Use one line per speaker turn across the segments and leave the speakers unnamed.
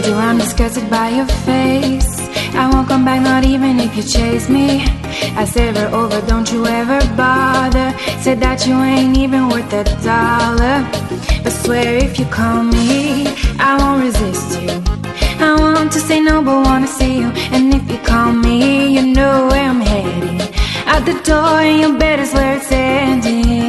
told you I'm disgusted by your face. I won't come back, not even if you chase me. I said her over, don't you ever bother. Said that you ain't even worth a dollar. But swear if you call me, I won't resist you. I want to say no, but wanna see you. And if you call me, you know where I'm heading. Out the door, and your bed is where it's ending.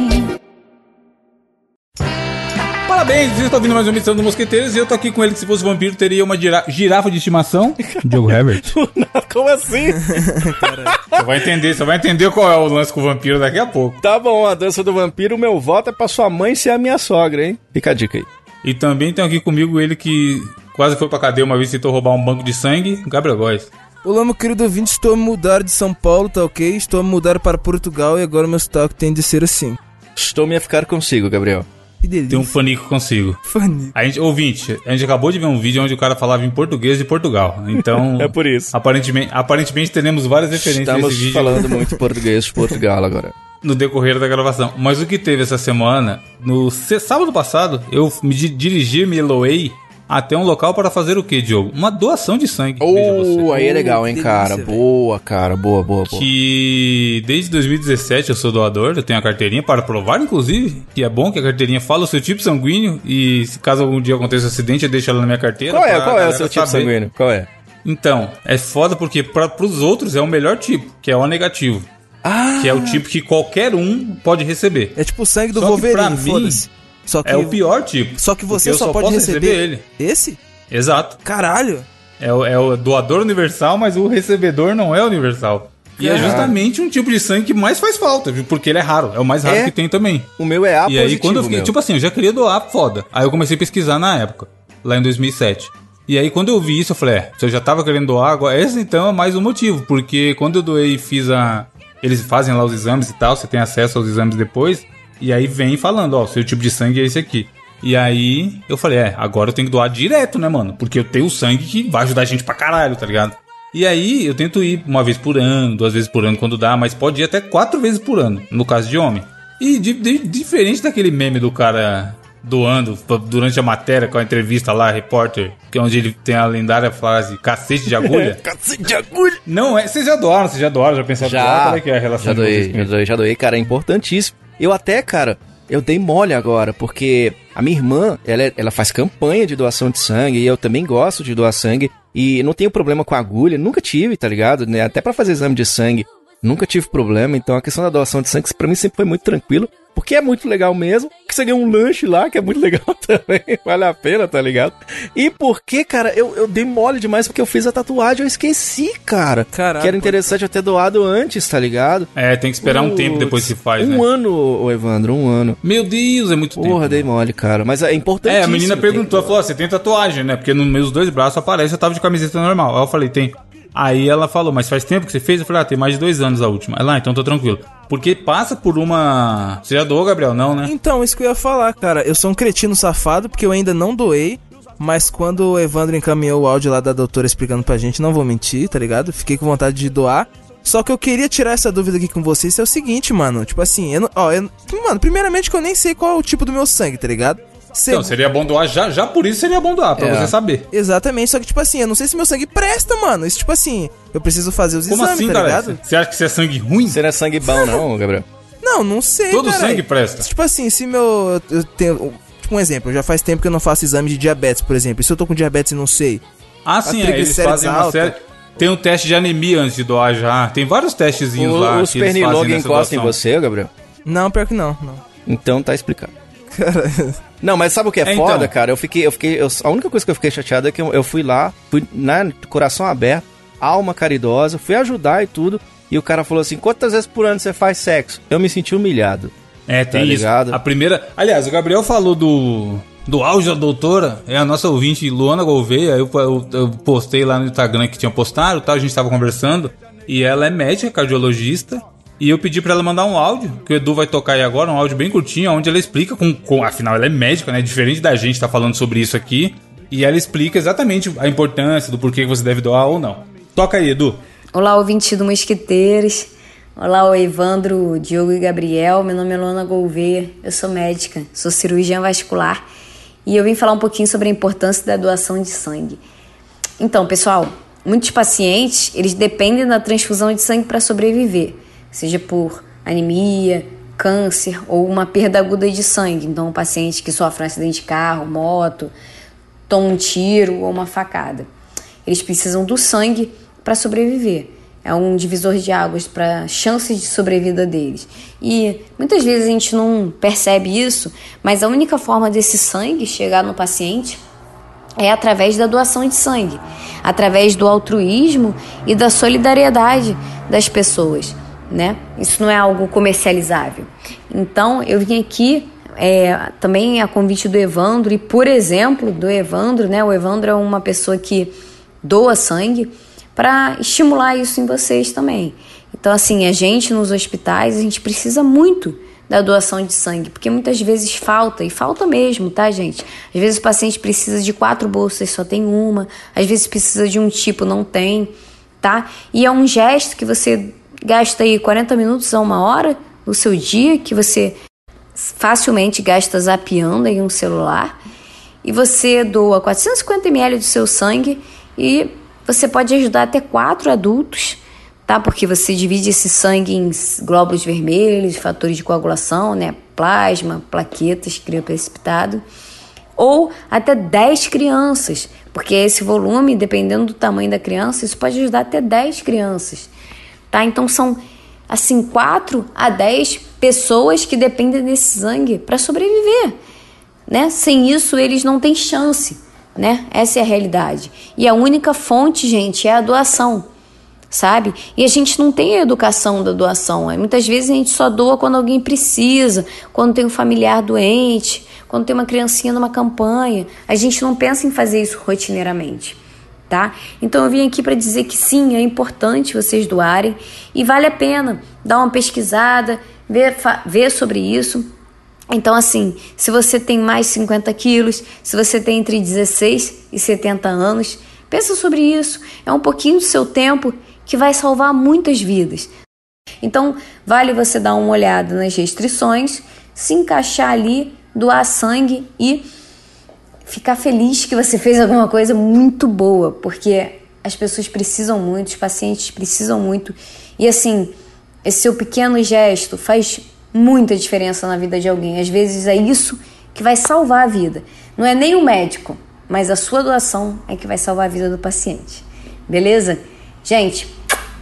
Parabéns, você está ouvindo mais uma edição do Mosqueteiros e eu tô aqui com ele que se fosse vampiro teria uma gira- girafa de estimação. Diogo Herbert.
Como assim?
Você vai entender, você vai entender qual é o lance com o vampiro daqui a pouco.
Tá bom, a dança do vampiro, meu voto é pra sua mãe ser a minha sogra, hein? Fica a dica aí.
E também tem aqui comigo ele que quase foi pra cadeia uma vez e tentou roubar um banco de sangue, Gabriel Góes.
Olá, meu querido ouvinte, estou a mudar de São Paulo, tá ok? Estou a mudar para Portugal e agora meu sotaque tem de ser assim.
Estou-me a ficar consigo, Gabriel.
Que delícia.
Tem um panico consigo.
Fani.
A gente, ouvinte, a gente acabou de ver um vídeo onde o cara falava em português de Portugal. Então.
É por isso.
Aparentemente, aparentemente teremos várias referências
Estamos
nesse vídeo
falando muito português de Portugal agora.
no decorrer da gravação. Mas o que teve essa semana, no sábado passado, eu me di- dirigi, me eloei até um local para fazer o que, Diogo? Uma doação de sangue.
Oh, aí é legal, hein,
delícia,
cara. Boa, cara. Boa, boa, boa.
Que desde 2017 eu sou doador, eu tenho a carteirinha para provar, inclusive, que é bom que a carteirinha fala o seu tipo sanguíneo e se caso algum dia aconteça um acidente, eu deixo ela na minha carteira.
Qual é, qual é o seu tipo
saber.
sanguíneo? Qual é?
Então, é foda porque para os outros é o melhor tipo, que é o negativo.
Ah,
Que é o tipo que qualquer um pode receber.
É tipo o sangue do
Só
Wolverine,
mim,
foda-se. Só que,
É o pior tipo.
só que você
eu
só, pode
posso
receber,
ele.
esse?
Exato.
Caralho.
É o, é o doador universal, mas o recebedor não é universal. E é
Caralho.
justamente um tipo de sangue que mais faz falta, viu? porque ele é raro. É o mais raro
É?
que tem também.
o meu é A
e aí, quando eu fiquei,
meu.
tipo assim, eu já queria doar, foda. Aí eu comecei a pesquisar na época, lá em 2007. E aí, quando eu vi isso, eu falei, é, se eu já tava querendo doar, agora, esse então é mais um motivo. Porque quando eu doei e fiz a. Eles fazem lá os exames e tal, você tem acesso aos exames depois. E aí vem falando, ó, seu tipo de sangue é esse aqui. E aí eu falei, é, agora eu tenho que doar direto, né, mano? Porque eu tenho sangue que vai ajudar a gente pra caralho, tá ligado? E aí eu tento ir uma vez por ano, duas vezes por ano quando dá, mas pode ir até quatro vezes por ano, no caso de homem. E di- di- diferente daquele meme do cara doando durante a matéria com a entrevista lá, repórter, que é onde ele tem a lendária frase cacete de agulha.
Cacete de agulha.
Não é, vocês já doaram, vocês já doaram, já pensaram doar?
Já,
Qual é que é a relação
já
de
doei, já doei, já doei, cara, é importantíssimo. Eu até, cara, eu dei mole agora, porque a minha irmã, ela, é- ela faz campanha de doação de sangue, e eu também gosto de doar sangue, e não tenho problema com agulha, nunca tive, tá ligado? Né? Até pra fazer exame de sangue, nunca tive problema, então a questão da doação de sangue, pra mim sempre foi muito tranquilo, porque é muito legal mesmo, que você ganha um lanche lá, que é muito legal também, vale a pena, tá ligado? E porque, cara, eu, eu dei mole demais porque eu fiz a tatuagem, eu esqueci, cara.
Caralho,
que era interessante eu ter doado antes, tá ligado?
É, tem que esperar um tempo depois que faz,
Um
né?
ano, ô Evandro, um ano.
Meu Deus, é muito tempo.
Porra, dei mole, cara. Mas é importante.
É, a menina perguntou, ela falou, "Ó, você tem tatuagem, né? Porque nos meus dois braços aparece, eu tava de camiseta normal. Aí eu falei, tem. Aí ela falou, mas faz tempo que você fez? Eu falei, ah, tem mais de dois anos a última. Ela, ah, então tô tranquilo. Porque passa por uma... Você já doou, Gabriel? Não, né?
Então, isso que eu ia falar, cara. Eu sou um cretino safado porque eu ainda não doei. Mas quando o Evandro encaminhou o áudio lá da doutora explicando pra gente, não vou mentir, tá ligado? Fiquei com vontade de doar. Só que eu queria tirar essa dúvida aqui com vocês, é o seguinte, mano. Tipo assim, eu ó, eu, mano, primeiramente que eu nem sei qual é o tipo do meu sangue, tá ligado? Seg-
Então, seria bom doar, já, já por isso seria bom doar, pra
É.
você saber.
Exatamente, só que tipo assim, eu não sei se meu sangue presta, mano. Isso tipo assim, eu preciso fazer os
Como
exames,
assim,
tá
cara?
ligado?
Você acha que você é sangue ruim?
Você não é sangue bom, não, Gabriel.
Não, não sei,
Todo sangue presta.
Tipo assim, se meu. Eu tenho. Tipo um exemplo, já faz tempo que eu não faço exame de diabetes, por exemplo. E se eu tô com diabetes e não sei?
Ah, sim, é, eles fazem uma
alta.
série... Tem um teste de anemia antes de doar já. Tem vários testezinhos
O,
lá
os
que eles fazem
pernilongo
nessa
encostam em você, Gabriel?
Não, pior que não, não.
Então tá explicado. Não, mas sabe o que é,
É,
foda,
então.
cara? Eu fiquei, eu fiquei, eu- a única coisa que eu fiquei chateado é que eu, eu fui lá, fui na coração aberto, alma caridosa, fui ajudar e tudo, e o cara falou assim: "Quantas vezes por ano você faz sexo?" Eu me senti humilhado.
É, tem
Tá
isso.
ligado?
A primeira. Aliás, o Gabriel falou do. Do auge da doutora, é a nossa ouvinte Luana Gouveia. Eu, eu- eu postei lá no Instagram que tinha postado, tal, a gente tava conversando. E ela é médica, cardiologista. E eu pedi pra ela mandar um áudio, que o Edu vai tocar aí agora, um áudio bem curtinho, onde ela explica, com, com- afinal ela é médica, né? Diferente da gente tá falando sobre isso aqui. E ela explica exatamente a importância do porquê você deve doar ou não. Toca aí, Edu.
Olá, ouvinte do Mosquiteiros. Olá, o Evandro, Diogo e Gabriel. Meu nome é Luana Gouveia. Eu sou médica, sou cirurgiã vascular e eu vim falar um pouquinho sobre a importância da doação de sangue. Então, pessoal, muitos pacientes, eles dependem da transfusão de sangue para sobreviver, seja por anemia, câncer ou uma perda aguda de sangue. Então, um paciente que sofre um acidente de carro, moto, toma um tiro ou uma facada. Eles precisam do sangue para sobreviver. É um divisor de águas para chances de sobrevida deles. E muitas vezes a gente não percebe isso, mas a única forma desse sangue chegar no paciente é através da doação de sangue, através do altruísmo e da solidariedade das pessoas, né? Isso não é algo comercializável. Então, eu vim aqui é, também a convite do Evandro e por exemplo do Evandro, né? O Evandro é uma pessoa que doa sangue para estimular isso em vocês também. Então, assim, a gente nos hospitais, a gente precisa muito da doação de sangue, porque muitas vezes falta, e falta mesmo, tá, gente? Às vezes o paciente precisa de quatro bolsas, só tem uma, às vezes precisa de um tipo, não tem, tá? E é um gesto que você gasta aí 40 minutos a uma hora do seu dia, que você facilmente gasta zapeando aí um celular, e você doa 450 ml do seu sangue e você pode ajudar até quatro adultos tá? Porque você divide esse sangue em glóbulos vermelhos, fatores de coagulação, né? Plasma, plaquetas, cria precipitado. Ou até 10 crianças, porque esse volume, dependendo do tamanho da criança, isso pode ajudar até 10 crianças, tá? Então são assim 4 a 10 pessoas que dependem desse sangue para sobreviver, né? Sem isso eles não têm chance, né? Essa é a realidade. E a única fonte, gente, é a doação sabe? E a gente não tem a educação da doação. Muitas vezes a gente só doa quando alguém precisa, quando tem um familiar doente, quando tem uma criancinha numa campanha. A gente não pensa em fazer isso rotineiramente. Tá? Então eu vim aqui para dizer que sim, é importante vocês doarem e vale a pena dar uma pesquisada, ver, ver sobre isso. Então, assim, se você tem mais 50 quilos, se você tem entre 16 e 70 anos, pensa sobre isso. É um pouquinho do seu tempo que vai salvar muitas vidas. Então, vale você dar uma olhada nas restrições, se encaixar ali, doar sangue e ficar feliz que você fez alguma coisa muito boa, porque as pessoas precisam muito, os pacientes precisam muito. E assim, esse seu pequeno gesto faz muita diferença na vida de alguém. Às vezes é isso que vai salvar a vida. Não é nem o médico, mas a sua doação é que vai salvar a vida do paciente. Beleza? Gente,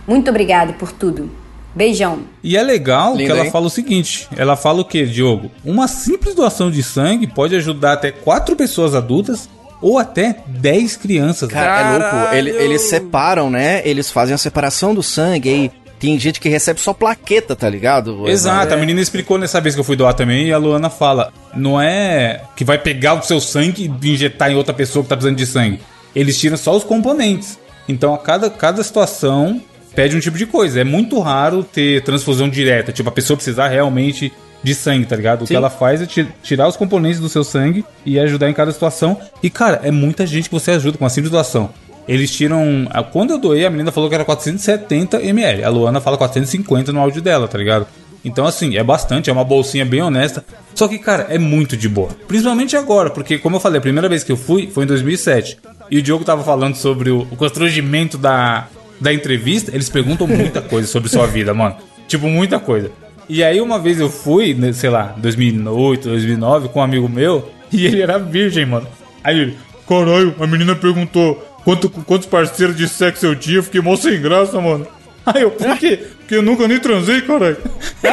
muito obrigado por tudo. Beijão.
E é legal Lindo, que ela hein? fala o seguinte: ela fala o que, Diogo? Uma simples doação de sangue pode ajudar até quatro pessoas adultas ou até 10 crianças.
Cara, é louco. Eles, eles separam, né? Eles fazem a separação do sangue aí. Tem gente que recebe só plaqueta, tá ligado?
Exato, é. a menina explicou nessa vez que eu fui doar também e a Luana fala: não é que vai pegar o seu sangue e injetar em outra pessoa que tá precisando de sangue. Eles tiram só os componentes. Então, a cada, cada situação pede um tipo de coisa. É muito raro ter transfusão direta, tipo, a pessoa precisar realmente de sangue, tá ligado? O Sim. que ela faz é tirar os componentes do seu sangue e ajudar em cada situação. E, cara, é muita gente que você ajuda com uma simples doação. Eles tiram. Quando eu doei, a menina falou que era 470 ml. A Luana fala 450 no áudio dela, tá ligado? Então, assim, é bastante, é uma bolsinha bem honesta. Só que, cara, é muito de boa. Principalmente agora, porque, como eu falei, a primeira vez que eu fui foi em 2007. E o Diogo tava falando sobre o, o constrangimento da, da entrevista. Eles perguntam muita coisa sobre sua vida, mano. Tipo, muita coisa. E aí, uma vez eu fui, né, sei lá, 2008, 2009, com um amigo meu. E ele era virgem, mano. Aí ele, caralho, a menina perguntou quanto, quantos parceiros de sexo eu tinha. Eu fiquei mó sem graça, mano. Aí eu, por quê? Porque eu nunca nem transei, caralho.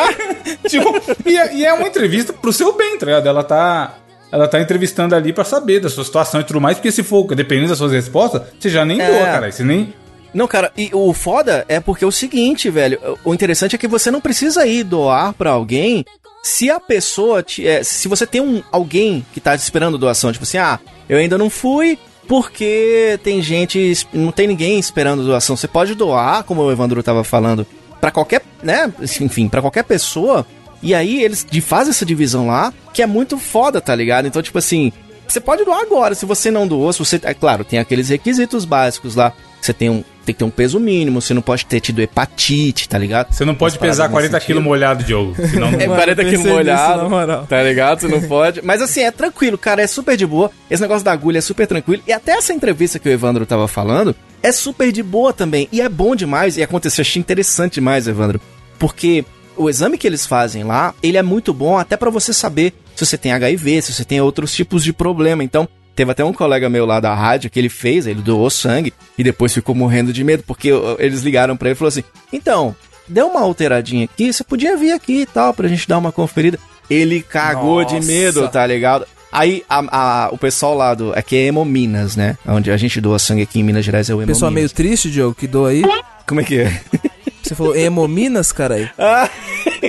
tipo, e é, e é, uma entrevista pro seu bem, tá ligado? Ela tá. Ela tá entrevistando ali para saber da sua situação e tudo mais, porque se for, dependendo das suas respostas, você já nem é. doa, cara. Você nem.
Não, cara, e o foda é porque é o seguinte, velho. O interessante é que você não precisa ir doar para alguém se a pessoa. Te, é, se você tem um, alguém que tá esperando doação, tipo assim, ah, eu ainda não fui, porque tem gente, não tem ninguém esperando doação. Você pode doar, como o Evandro tava falando, para qualquer, né, enfim, para qualquer pessoa. E aí eles fazem essa divisão lá, que é muito foda, tá ligado? Então, tipo assim, você pode doar agora, se você não doou, se você, é claro, tem aqueles requisitos básicos lá. Você tem um tem que ter um peso mínimo, você não pode ter tido hepatite, tá ligado?
Você não pode pesar
nesse
40
sentido.
quilos molhado, Diogo. Senão não
É
Mano,
40
eu
quilos
nisso,
molhado,
na moral.
tá ligado? Você não pode. Mas assim, é tranquilo, cara, é super de boa. Esse negócio da agulha é super tranquilo. E até essa entrevista que o Evandro tava falando é super de boa também. E é bom demais. E aconteceu, achei interessante demais, Evandro. Porque o exame que eles fazem lá, ele é muito bom até pra você saber se você tem HIV, se você tem outros tipos de problema. Então, Teve até um colega meu lá da rádio que ele fez, ele doou sangue e depois ficou morrendo de medo, porque eles ligaram pra ele e falaram assim: então, deu uma alteradinha aqui, você podia vir aqui e tal, pra gente dar uma conferida. Ele cagou de
Nossa.
medo, tá ligado? Aí a- a- o pessoal lá do. Aqui é Hemominas, né? Onde a gente doa sangue aqui em Minas Gerais é o.
Pessoal meio triste, Diogo, que doa aí.
Como é que é?
Você falou Hemominas, caralho.
Ah,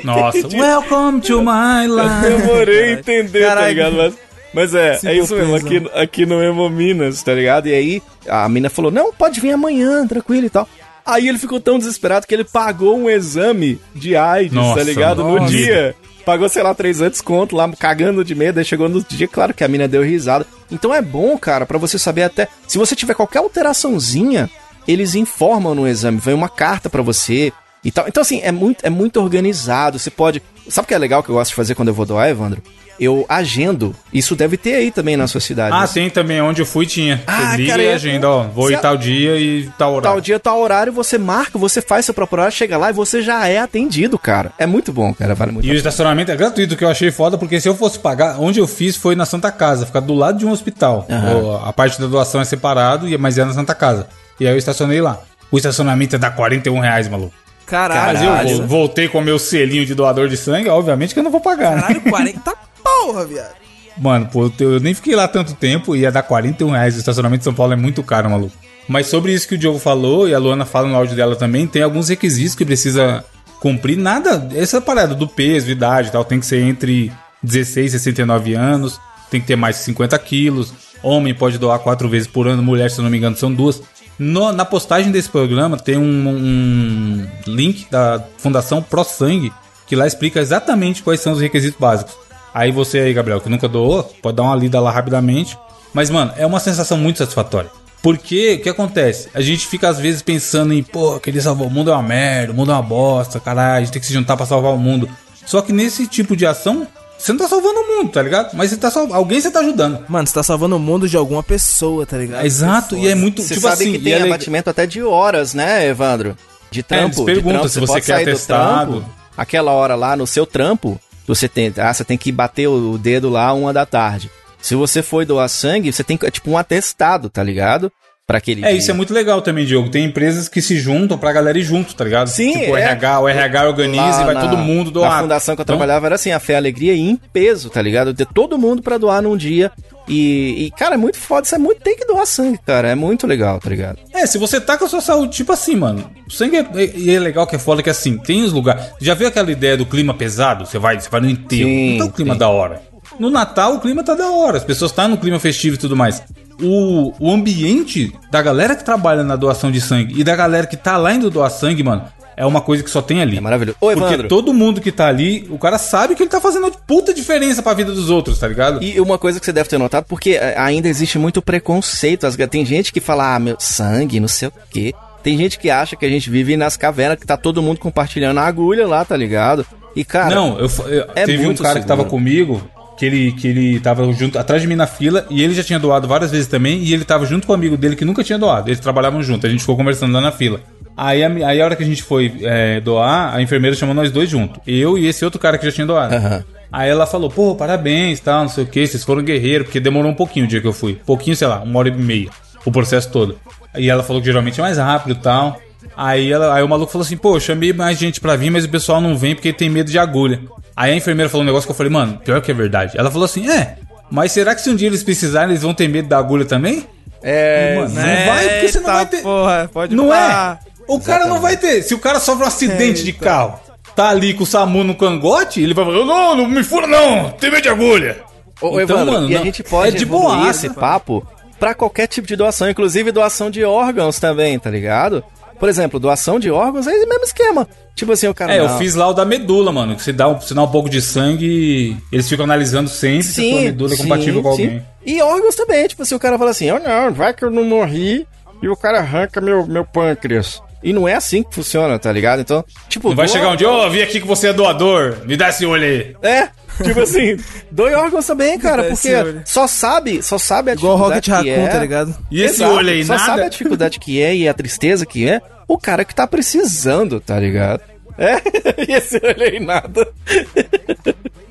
Nossa, welcome to my life.
demorei a entender, tá
Caralho.
ligado? Mas, mas é,
Se
é isso mesmo, aqui, aqui no Hemominas, tá ligado? E aí a mina falou: não, pode vir amanhã, tranquilo e tal. Aí ele ficou tão desesperado que ele pagou um exame de AIDS,
Nossa,
tá ligado? No
nossa.
dia. Pagou, sei lá, 300 conto lá, cagando de medo. Aí chegou no dia, claro que a mina deu risada. Então é bom, cara, pra você saber até. Se você tiver qualquer alteraçãozinha, eles informam no exame. Vem uma carta pra você e tal. Então, assim, é muito, é muito organizado. Você pode. Sabe o que é legal que eu gosto de fazer quando eu vou doar, Evandro? Eu agendo. Isso deve ter aí também na sua cidade.
Ah,
né?
sim, também. Onde eu fui tinha.
Ah,
Você liga
cara,
e
eu-
agenda, ó. Vou ir tal dia e tal horário.
Tal dia, tal horário, você marca, você faz seu próprio horário, chega lá e você já é atendido, cara. É muito bom, cara. Vale muito
E o estacionamento é gratuito, que eu achei foda, porque se eu fosse pagar, onde eu fiz foi na Santa Casa, ficar do lado de um hospital. O- A parte da doação é separado, e- mas é na Santa Casa. E aí eu estacionei lá. O estacionamento é dar 41 reais, maluco.
Caralho.
Mas eu voltei com o meu selinho de doador de sangue, obviamente que eu não vou pagar, né?
Caralho, 40 porra, viado.
Mano, pô, eu eu nem fiquei lá tanto tempo, ia dar 41 reais. O estacionamento de São Paulo é muito caro, maluco. Mas sobre isso que o Diogo falou, e a Luana fala no áudio dela também, tem alguns requisitos que precisa cumprir. Nada, essa parada do peso, idade e tal, tem que ser entre 16 e 69 anos, tem que ter mais de 50 quilos. Homem pode doar quatro vezes por ano, mulher, se eu não me engano, são duas. No- na postagem desse programa tem um, um link da Fundação Pro Sangue, que lá explica exatamente quais são os requisitos básicos. Aí você aí, Gabriel, que nunca doou, pode dar uma lida lá rapidamente. Mas, mano, é uma sensação muito satisfatória. Porque, o que acontece? A gente fica às vezes pensando em, pô, querer salvar o mundo é uma merda, o mundo é uma bosta, caralho, a gente tem que se juntar pra salvar o mundo. Só que nesse tipo de ação, você não tá salvando o mundo, tá ligado? Mas você tá sal... alguém você tá ajudando.
Mano, você tá salvando o mundo de alguma pessoa, tá ligado?
Exato, e é muito,
Você
tipo
sabe
assim,
que tem
é
abatimento até de horas, né, Evandro? De trampo.
eles
de
perguntam
trampo.
se você
pode
quer
sair do
atestado.
trampo, aquela hora lá no seu trampo, você tem, ah, você tem que bater o dedo lá uma da tarde. Se você foi doar sangue, você tem é tipo um atestado, tá ligado? Pra aquele
É,
dia.
isso é muito legal também, Diogo. Tem empresas que se juntam pra galera ir junto, tá ligado?
Sim,
Tipo, o
é.
RH, o RH organiza
Lá
e vai
na-
todo mundo doar.
Na fundação que eu
Então,
trabalhava era assim, a fé e a alegria ia em peso, tá ligado? Ter todo mundo pra doar num dia. E, e, cara, é muito foda, isso é muito. Tem que doar sangue, cara. É muito legal, tá ligado?
É, se você tá com a sua saúde, tipo assim, mano. O sangue é, e é legal que é foda que assim, tem os lugares. Já viu aquela ideia do clima pesado? Você vai, você vai no enterro.
Sim,
não tá o clima
sim.
da hora. No Natal o clima tá da hora. As pessoas estão no clima festivo e tudo mais. O, o ambiente da galera que trabalha na doação de sangue e da galera que tá lá indo doar sangue, mano, é uma coisa que só tem ali.
É maravilhoso. Ô,
Porque
Evandro.
todo mundo que tá ali, o cara sabe que ele tá fazendo puta diferença pra vida dos outros, tá ligado?
E uma coisa que você deve ter notado, porque eh, ainda existe muito preconceito. Tem gente que fala, ah, meu sangue, não sei o quê. Tem gente que acha que a gente vive nas cavernas, que tá todo mundo compartilhando a agulha lá, tá ligado? E, cara.
Não, eu, eu-
é
teve um cara que tava
seguro.
comigo, que ele, que ele tava junto, atrás de mim na fila, e ele já tinha doado várias vezes também, e ele tava junto com um amigo dele que nunca tinha doado. Eles trabalhavam junto, a gente ficou conversando lá na fila. Aí a, aí a hora que a gente foi é, doar, a enfermeira chamou nós dois juntos. Eu e esse outro cara que já tinha doado.
Aham.
Aí ela falou, pô, parabéns, tal, não sei o que, vocês foram guerreiros, porque demorou um pouquinho o dia que eu fui. Pouquinho, sei lá, uma hora e meia, o processo todo. E ela falou que geralmente é mais rápido e tal. Aí, ela, aí o maluco falou assim, pô, chamei mais gente pra vir, mas o pessoal não vem porque tem medo de agulha. Aí a enfermeira falou um negócio que eu falei, mano, pior que é verdade. Ela falou assim, é, mas será que se um dia eles precisarem, eles vão ter medo da agulha também?
É.
Mano, não vai, porque você não vai ter.
porra, pode
Não
pá.
é? O cara não vai ter. Se o cara sofre um acidente de carro, tá ali com o SAMU no cangote, ele vai falar: Não, não me fura, não, tem medo de agulha.
Ô,
Então,
Evandro,
mano,
e a
não-
gente pode
é de boaça,
esse papo pra qualquer tipo de doação, inclusive doação de órgãos também, tá ligado? Por exemplo, doação de órgãos é o mesmo esquema. Tipo assim, o cara.
É, eu
não,
fiz lá o da medula, mano. Que você dá, um- você dá um pouco de sangue, eles ficam analisando sempre se a sua medula é compatível com
sim.
alguém.
E órgãos também, tipo assim, o cara fala assim, oh não, vai que eu não morri, e o cara arranca meu, meu pâncreas. E não é assim que funciona, tá ligado? Então, tipo.
Não vai
doa-
chegar um dia, ô, vi aqui que você é doador, me dá esse olho aí.
É, tipo assim, doe órgãos também, cara, porque só sabe, só sabe a
Igual Rocket
dificuldade que
Raccoon,
é.
tá ligado?
E esse
Exato,
olho aí,
só sabe a
nada?
dificuldade que é e a tristeza que é o cara que tá precisando, tá ligado? É, e esse olho aí nada.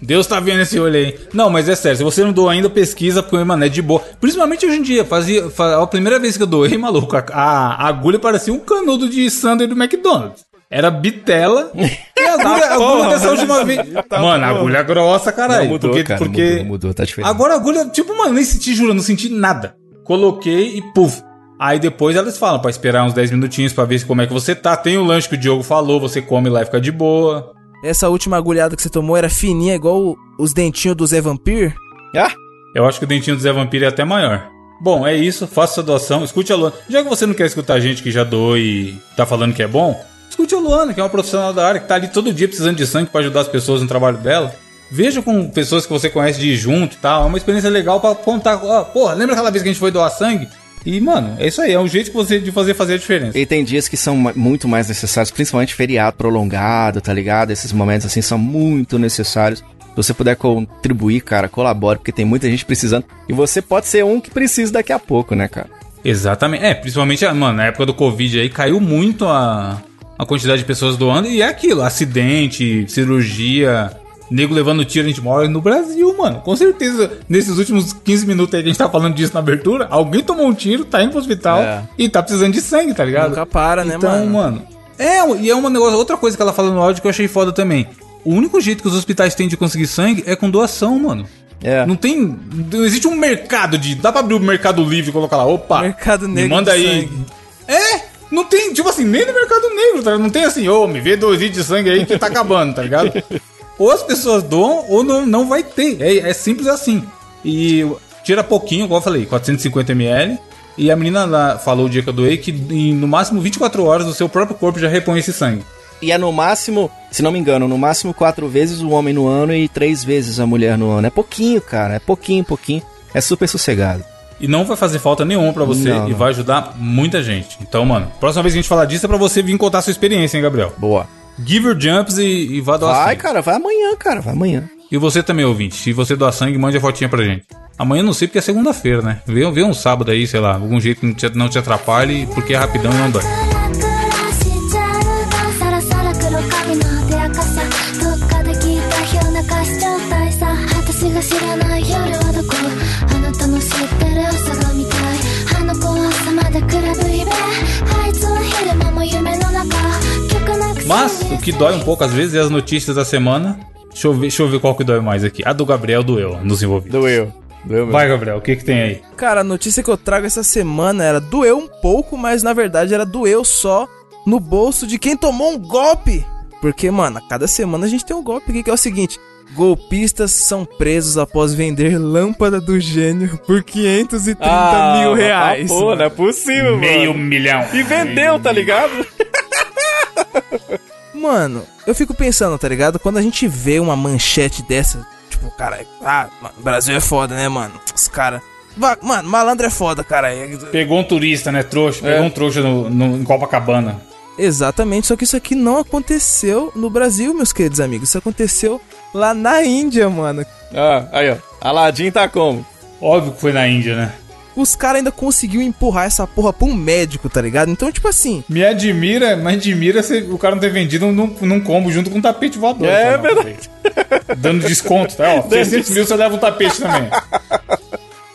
Deus tá vendo esse olho aí. Não, mas é sério, se você não doou ainda, pesquisa, porque, mano, é de boa. Principalmente hoje em dia, fazia, fa- a primeira vez que eu doei, maluco, a, a- agulha parecia um canudo de Sunday do McDonald's. Era bitela. E a agulha, agulha dessa última vez. mano, a agulha é grossa, caralho.
Mudou,
porque,
cara,
porque
mudou, mudou, tá diferente.
Agora a agulha, tipo, mano, nem senti, juro, não senti nada. Coloquei e puf. Aí depois elas falam pra esperar uns 10 minutinhos pra ver como é que você tá. Tem o lanche que o Diogo falou, você come lá e fica de boa.
Essa última agulhada que você tomou era fininha, igual os dentinhos do Zé Vampir.
Ah,
Eu acho que o dentinho do Zé Vampiro é até maior. Bom, é isso. Faça sua doação. Escute a Luana. Já que você não quer escutar gente que já doou e tá falando que é bom, escute a Luana, que é uma profissional da área, que tá ali todo dia precisando de sangue pra ajudar as pessoas no trabalho dela. Veja com pessoas que você conhece de junto e tal. É uma experiência legal pra contar. Ó, porra, lembra aquela vez que a gente foi doar sangue? E, mano, é isso aí. É um jeito que você, de fazer fazer a diferença.
E tem dias que são muito mais necessários, principalmente feriado prolongado, tá ligado? Esses momentos assim são muito necessários. Se você puder contribuir, cara, colabore, porque tem muita gente precisando. E você pode ser um que precisa daqui a pouco, né, cara?
Exatamente. É, principalmente, mano, na época do Covid aí caiu muito a, a quantidade de pessoas doando. E é aquilo, acidente, cirurgia, nego levando tiro, a gente mora no Brasil, mano. Com certeza, nesses últimos 15 minutos aí que a gente tá falando disso na abertura, alguém tomou um tiro, tá indo pro hospital
É.
e tá precisando de sangue, tá ligado?
Nunca para, né,
então,
mano?
mano. É, e é uma negócio, outra coisa que ela fala no áudio que eu achei foda também. O único jeito que os hospitais têm de conseguir sangue é com doação, mano.
É.
Não tem. Não existe um mercado de. Dá pra abrir o mercado livre e colocar lá, opa.
Mercado
Me
negro
manda
de
aí.
sangue.
É! Não tem, tipo assim, nem no mercado negro, tá? Não tem assim, ô, me vê dois litros de sangue aí que tá acabando, tá ligado? ou as pessoas doam ou não, não vai ter. É, é simples assim. E tira pouquinho, igual eu falei, 450 ml. E a menina lá falou o dia que eu doei que em no máximo 24 horas o seu próprio corpo já repõe esse sangue.
E é no máximo, se não me engano, no máximo quatro vezes o homem no ano e três vezes a mulher no ano. É pouquinho, cara. É pouquinho, pouquinho. É super sossegado.
E não vai fazer falta nenhuma pra você
Não,
e
não.
vai ajudar muita gente. Então, mano, próxima vez que a gente falar disso é pra você vir contar a sua experiência, hein, Gabriel?
Boa.
Give your jumps e, e vá doar
Vai,
sangue.
cara, vai amanhã, cara. Vai amanhã.
E você também, ouvinte. Se você doar sangue, mande a fotinha pra gente. Amanhã não sei porque é segunda-feira, né? Vê, vê um sábado aí, sei lá, algum jeito que não te, não te atrapalhe, porque é rapidão e não dói. Mas o que dói um pouco às vezes é as notícias da semana. Deixa eu ver, deixa eu ver qual que dói mais aqui. A do Gabriel doeu nos envolvidos.
Doeu. Doeu mesmo.
Vai, Gabriel, o que que tem aí?
Cara, a notícia que eu trago essa semana era doeu um pouco, mas na verdade era doeu só no bolso de quem tomou um golpe. Porque, mano, a cada semana a gente tem um golpe aqui que é o seguinte: golpistas são presos após vender lâmpada do gênio por 530 mil reais.
Ah, pô, não é possível,
Meio
mano.
milhão.
E vendeu, tá ligado?
Mano, eu fico pensando, tá ligado? Quando a gente vê uma manchete dessa, tipo, cara, ah, mano, Brasil é foda, né, mano? Os caras. Mano, malandro é foda, cara. É-
Pegou um turista, né, trouxa? Pegou um trouxa no, no- em Copacabana.
Exatamente, só que isso aqui não aconteceu no Brasil, meus queridos amigos. Isso aconteceu lá na Índia, mano.
Ah, aí, ó. Aladim tá como?
Óbvio que foi na Índia, né?
Os caras ainda conseguiu empurrar essa porra pra um médico, tá ligado? Então, tipo assim,
Me admira, me admira se o cara não ter vendido num, num combo junto com um tapete voador.
É
não,
verdade.
Dando desconto, tá? Ó, 600 mil você leva um tapete também.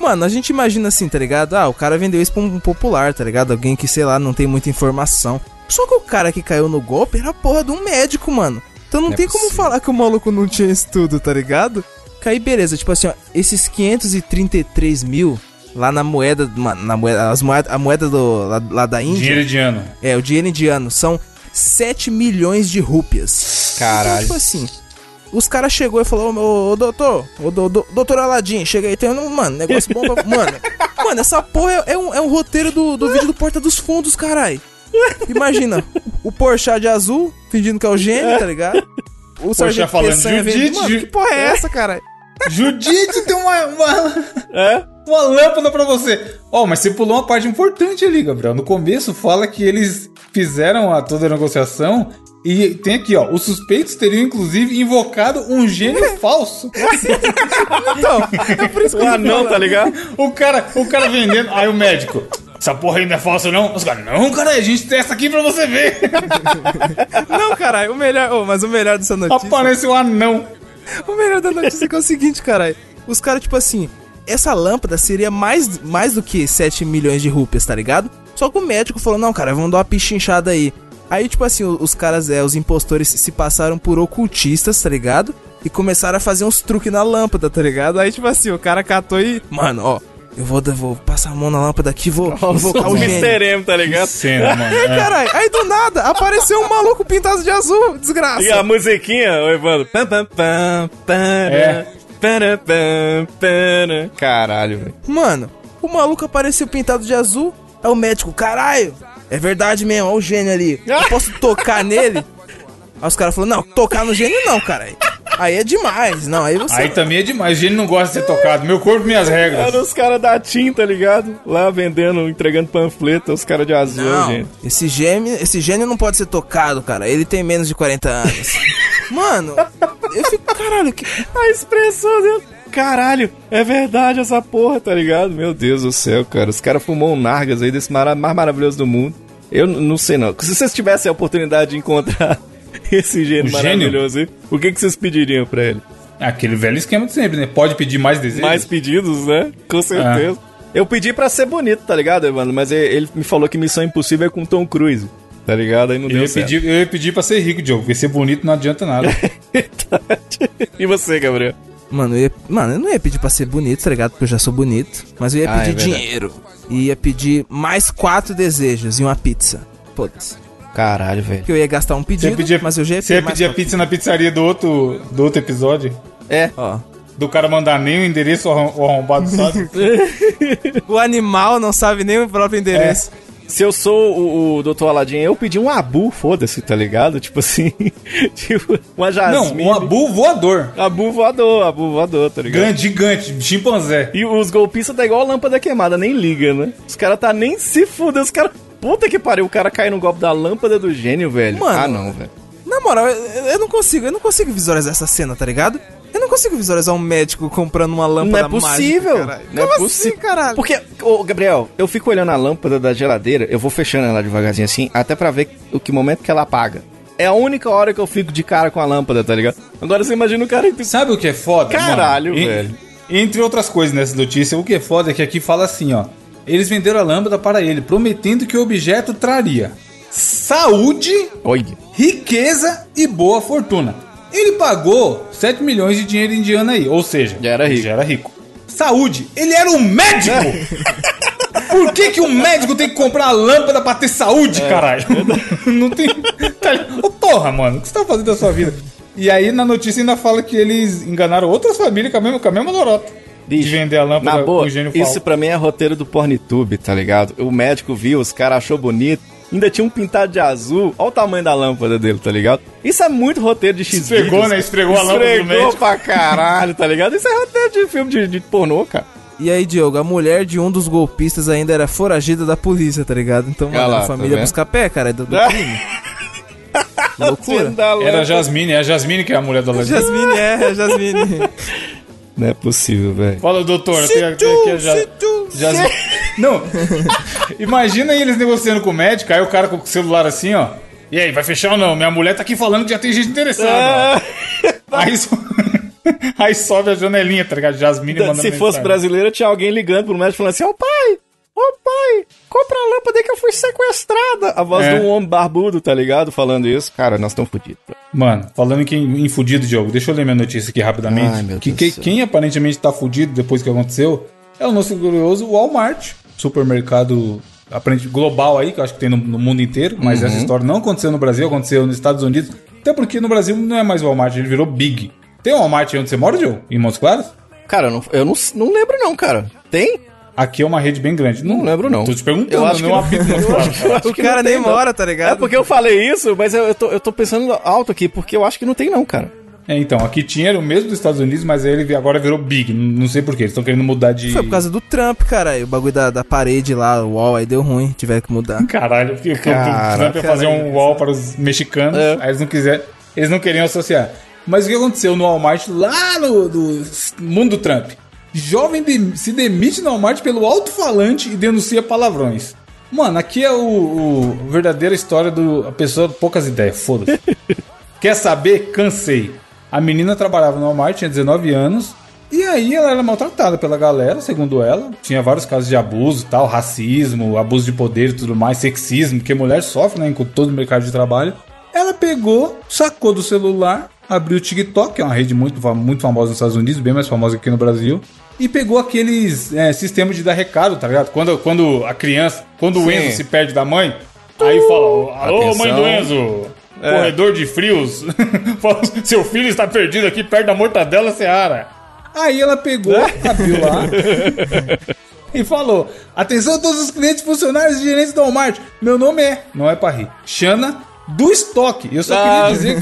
mano, a gente imagina assim, tá ligado? Ah, o cara vendeu isso pra um popular, tá ligado? Alguém que, sei lá, não tem muita informação. Só que o cara que caiu no golpe era a porra de um médico, mano. Então não,
Não é
tem como
possível.
falar que o maluco não tinha estudo, tá ligado? Caí, beleza, tipo assim, ó, esses 533 mil lá na moeda, mano, na moeda, as moeda, a moeda do, lá, lá da Índia.
Dinheiro indiano.
É, o dinheiro indiano são 7 milhões de rúpias.
Caralho.
Então, tipo assim, os caras chegou e falou, ô, ô, doutor, ô, do, do- doutor Aladim, chega aí, tem um, mano, negócio bom pra... Mano, mano, essa porra é, é um, é um roteiro do, do vídeo do Porta dos Fundos, carai. Imagina, o Porchat de azul, fingindo que é o gênio, tá ligado? O Sargento
falando, Judite,
vendo, mano, que porra é essa, cara?
Judite tem uma, uma...
É?
Uma lâmpada pra você. Ó, mas você pulou uma parte importante ali, Gabriel. No começo fala que eles fizeram a, toda a negociação e tem aqui, ó. Os suspeitos teriam, inclusive, invocado um gênio falso.
Então, é por isso que
O anão, tá ligado?
O cara, o cara vendendo. Aí o médico. Essa porra não é falsa, não? Os caras, não, cara, a gente testa aqui pra você ver.
Não, caralho, o melhor. ô, mas o melhor dessa notícia.
Aparece o anão.
O melhor da notícia é que é o seguinte, caralho. Os caras, tipo assim, essa lâmpada seria mais, mais do que 7 milhões de rupias, tá ligado? Só que o médico falou, não, cara, vamos dar uma pichinchada aí. Aí, tipo assim, os caras, é, os impostores se passaram por ocultistas, tá ligado? E começaram a fazer uns truques na lâmpada, tá ligado? Aí, tipo assim, o cara catou e. Mano, ó, eu vou, vou passar a mão na lâmpada aqui e vou invocar o gênio.
Mr. M, tá ligado?
Cena, mano.
É, caralho. Aí do nada apareceu um maluco pintado de azul, desgraça.
E a musiquinha, o Evandro. Pam, pam, pam, para,
É.
Caralho, velho.
Mano, o maluco apareceu pintado de azul. É o médico, caralho. É verdade mesmo, olha o gênio ali. Eu posso tocar nele? Aí os caras falaram, não, tocar no gênio não, caralho. Aí é demais. Não, aí você.
Aí também é demais. Ele não gosta de ser tocado. Meu corpo, minhas regras.
Era os caras da TIM, tá ligado? Lá vendendo, entregando panfleto, os caras de azul,
Não,
gente.
esse gênio, esse gênio não pode ser tocado, cara. Ele tem menos de 40 anos. Mano, eu fico, caralho, que...
A expressão dele. Caralho, é verdade essa porra, tá ligado? Meu Deus do céu, cara. Os caras fumou um Nargas aí desse mara- mais maravilhoso do mundo. Eu não sei não. Se vocês tivessem a oportunidade de encontrar esse gênio
O gênio?
maravilhoso aí, o que, que vocês pediriam pra ele?
Aquele velho esquema de sempre, né? Pode pedir mais desejos.
Mais pedidos, né? Com certeza. Eu pedi pra ser bonito, tá ligado, Evandro? Mas ele- me falou que Missão Impossível é com Tom Cruise. Tá ligado? Aí não
Eu
deu
ia,
certo.
pedir, eu ia pedir pra ser rico, Diogo. Porque ser bonito não adianta nada.
e você, Gabriel?
Mano, eu ia, mano, eu não ia pedir pra ser bonito, tá ligado? Porque eu já sou bonito. Mas eu ia
Ah, é
pedir
verdade.
dinheiro. E ia pedir mais quatro desejos e uma pizza. Foda-se.
Caralho, velho.
Que eu ia gastar um pedido,
ia pedir,
mas eu já ia
você ia pedir a pizza na pizzaria do outro, do outro episódio?
É.
Ó.
Do cara mandar nem o endereço o arrom- o arrombado, sabe?
O animal não sabe nem o próprio endereço.
Se eu sou o, o Dr. Aladdin, eu pedi um abu, foda-se, tá ligado? Tipo assim, tipo, uma
não,
jasmine.
um abu voador.
Abu voador, abu voador, tá ligado?
Grande, gigante, chimpanzé.
E os golpistas tá igual a lâmpada queimada, nem liga, né? Os caras tá nem se fudendo, os caras... Puta que pariu, o cara cai no golpe da lâmpada do gênio, velho.
Mano.
ah, não, velho.
Na moral, eu, eu não consigo, eu não consigo visualizar essa cena, tá ligado? Eu não consigo visualizar um médico comprando uma lâmpada
Não é possível.
mágica,
não é
Como
possível.
assim, caralho?
Porque, ô, Gabriel, eu fico olhando a lâmpada da geladeira, eu vou fechando ela devagarzinho assim, até pra ver o que momento que ela apaga. É a única hora que eu fico de cara com a lâmpada, tá ligado? Agora você imagina o cara...
Sabe o que é foda?
Caralho,
mano?
Velho.
Entre outras coisas nessa notícia, o que é foda é que aqui fala assim, ó. Eles venderam a lâmpada para ele, prometendo que o objeto traria saúde,
Oi.
riqueza e boa fortuna. Ele pagou 7 milhões de dinheiro indiano aí, ou seja,
Já era rico.
Já era rico. Saúde, ele era um médico! Por que, que um médico tem que comprar a lâmpada pra ter saúde,
É,
caralho? Não tem. Tá... Ô, porra, mano, o que você tá fazendo da sua vida? E aí na notícia ainda fala que eles enganaram outras famílias com a mesma, com a mesma lorota.
Bicho,
de vender a lâmpada
Na boa,
com gênio
isso pra mim é roteiro do Pornitube, tá ligado? O médico viu, os caras achou bonito. Ainda tinha um pintado de azul. Olha o tamanho da lâmpada dele, tá ligado? Isso é muito roteiro de X
Esfregou, né? Esfregou a lâmpada do
Esfregou
médico.
pra caralho, tá ligado? Isso é roteiro de filme de, de pornô, cara.
E aí, Diogo, a mulher de um dos golpistas ainda era foragida da polícia, tá ligado? Então,
lá,
a
tá
família
vendo?
busca pé, cara, é do, do crime. Loucura.
Era a. Jasmine, é a Jasmine que é a mulher da.
Jasmine, é, é Jasmine.
Não é possível, velho.
Fala, doutor, tem aqui, aqui a Ja- Jasmine. Não, imagina eles negociando com o médico, aí o cara com o celular assim, ó. E aí, vai fechar ou não? Minha mulher tá aqui falando que já tem gente interessada. Ó. Aí, so- aí sobe a janelinha, tá ligado? Jasmine mandando
Se fosse
mensagem.
brasileiro, tinha alguém ligando pro médico falando assim: Ô pai, ô pai, compra a lâmpada que eu fui sequestrada. A voz
É.
de um homem barbudo, tá ligado? Falando isso. Cara, nós estamos fodidos.
Mano, falando que em, em fudido, Diogo, deixa eu ler minha notícia aqui rapidamente.
Ai, meu
que,
Deus
que-
céu.
quem aparentemente tá fudido depois que aconteceu é o nosso glorioso Walmart, supermercado aparente global aí, que eu acho que tem no, no mundo inteiro, mas
Uhum.
essa história não aconteceu no Brasil, aconteceu nos Estados Unidos. Até porque no Brasil não é mais Walmart, ele virou Big. Tem um Walmart aí onde você mora, Diogo? Em Montes Claros?
Cara, eu não, eu não, não lembro, não, cara. Tem?
Aqui é uma rede bem grande.
Não lembro, não.
Tô te perguntando,
Eu acho que
não apito.
Eu acho
O
que
cara
não
nem mora, tá ligado?
É porque eu falei isso, mas eu, eu tô, eu tô pensando alto aqui, porque eu acho que não tem, não, cara.
É, então, aqui tinha era o mesmo dos Estados Unidos, mas aí ele agora virou Big. Não sei porquê, eles estão querendo mudar de.
Foi por causa do Trump, cara. O bagulho da, da parede lá, o wall, aí deu ruim, tiveram que mudar.
Caralho, porque o
Caraca,
Trump ia fazer um wall para os mexicanos,
É.
aí eles não quiseram, eles não queriam associar. Mas o que aconteceu no Walmart lá no do mundo do Trump? Jovem de- se demite no Walmart pelo alto-falante e denuncia palavrões. Mano, aqui é o, o verdadeira história do a pessoa poucas ideias, foda-se. Quer saber? Cansei. A menina trabalhava no Walmart, tinha 19 anos. E aí ela era maltratada pela galera, segundo ela. Tinha vários casos de abuso e tal, racismo, abuso de poder e tudo mais, sexismo, porque mulher sofre, né, em todo o mercado de trabalho. Ela pegou, sacou do celular, abriu o TikTok, que é uma rede muito, muito famosa nos Estados Unidos, bem mais famosa aqui no Brasil. E pegou aqueles é, sistemas de dar recado, tá ligado? Quando, quando a criança, quando o
Sim.
Enzo se perde da mãe, aí fala: Alô, mãe do Enzo, corredor de frios, seu filho está perdido aqui perto da mortadela Seara. Aí ela pegou, abriu lá e falou: Atenção a todos os clientes, funcionários e gerentes da Walmart. Meu nome é, não é pra rir, Xana do estoque. Eu só
Ah.
queria dizer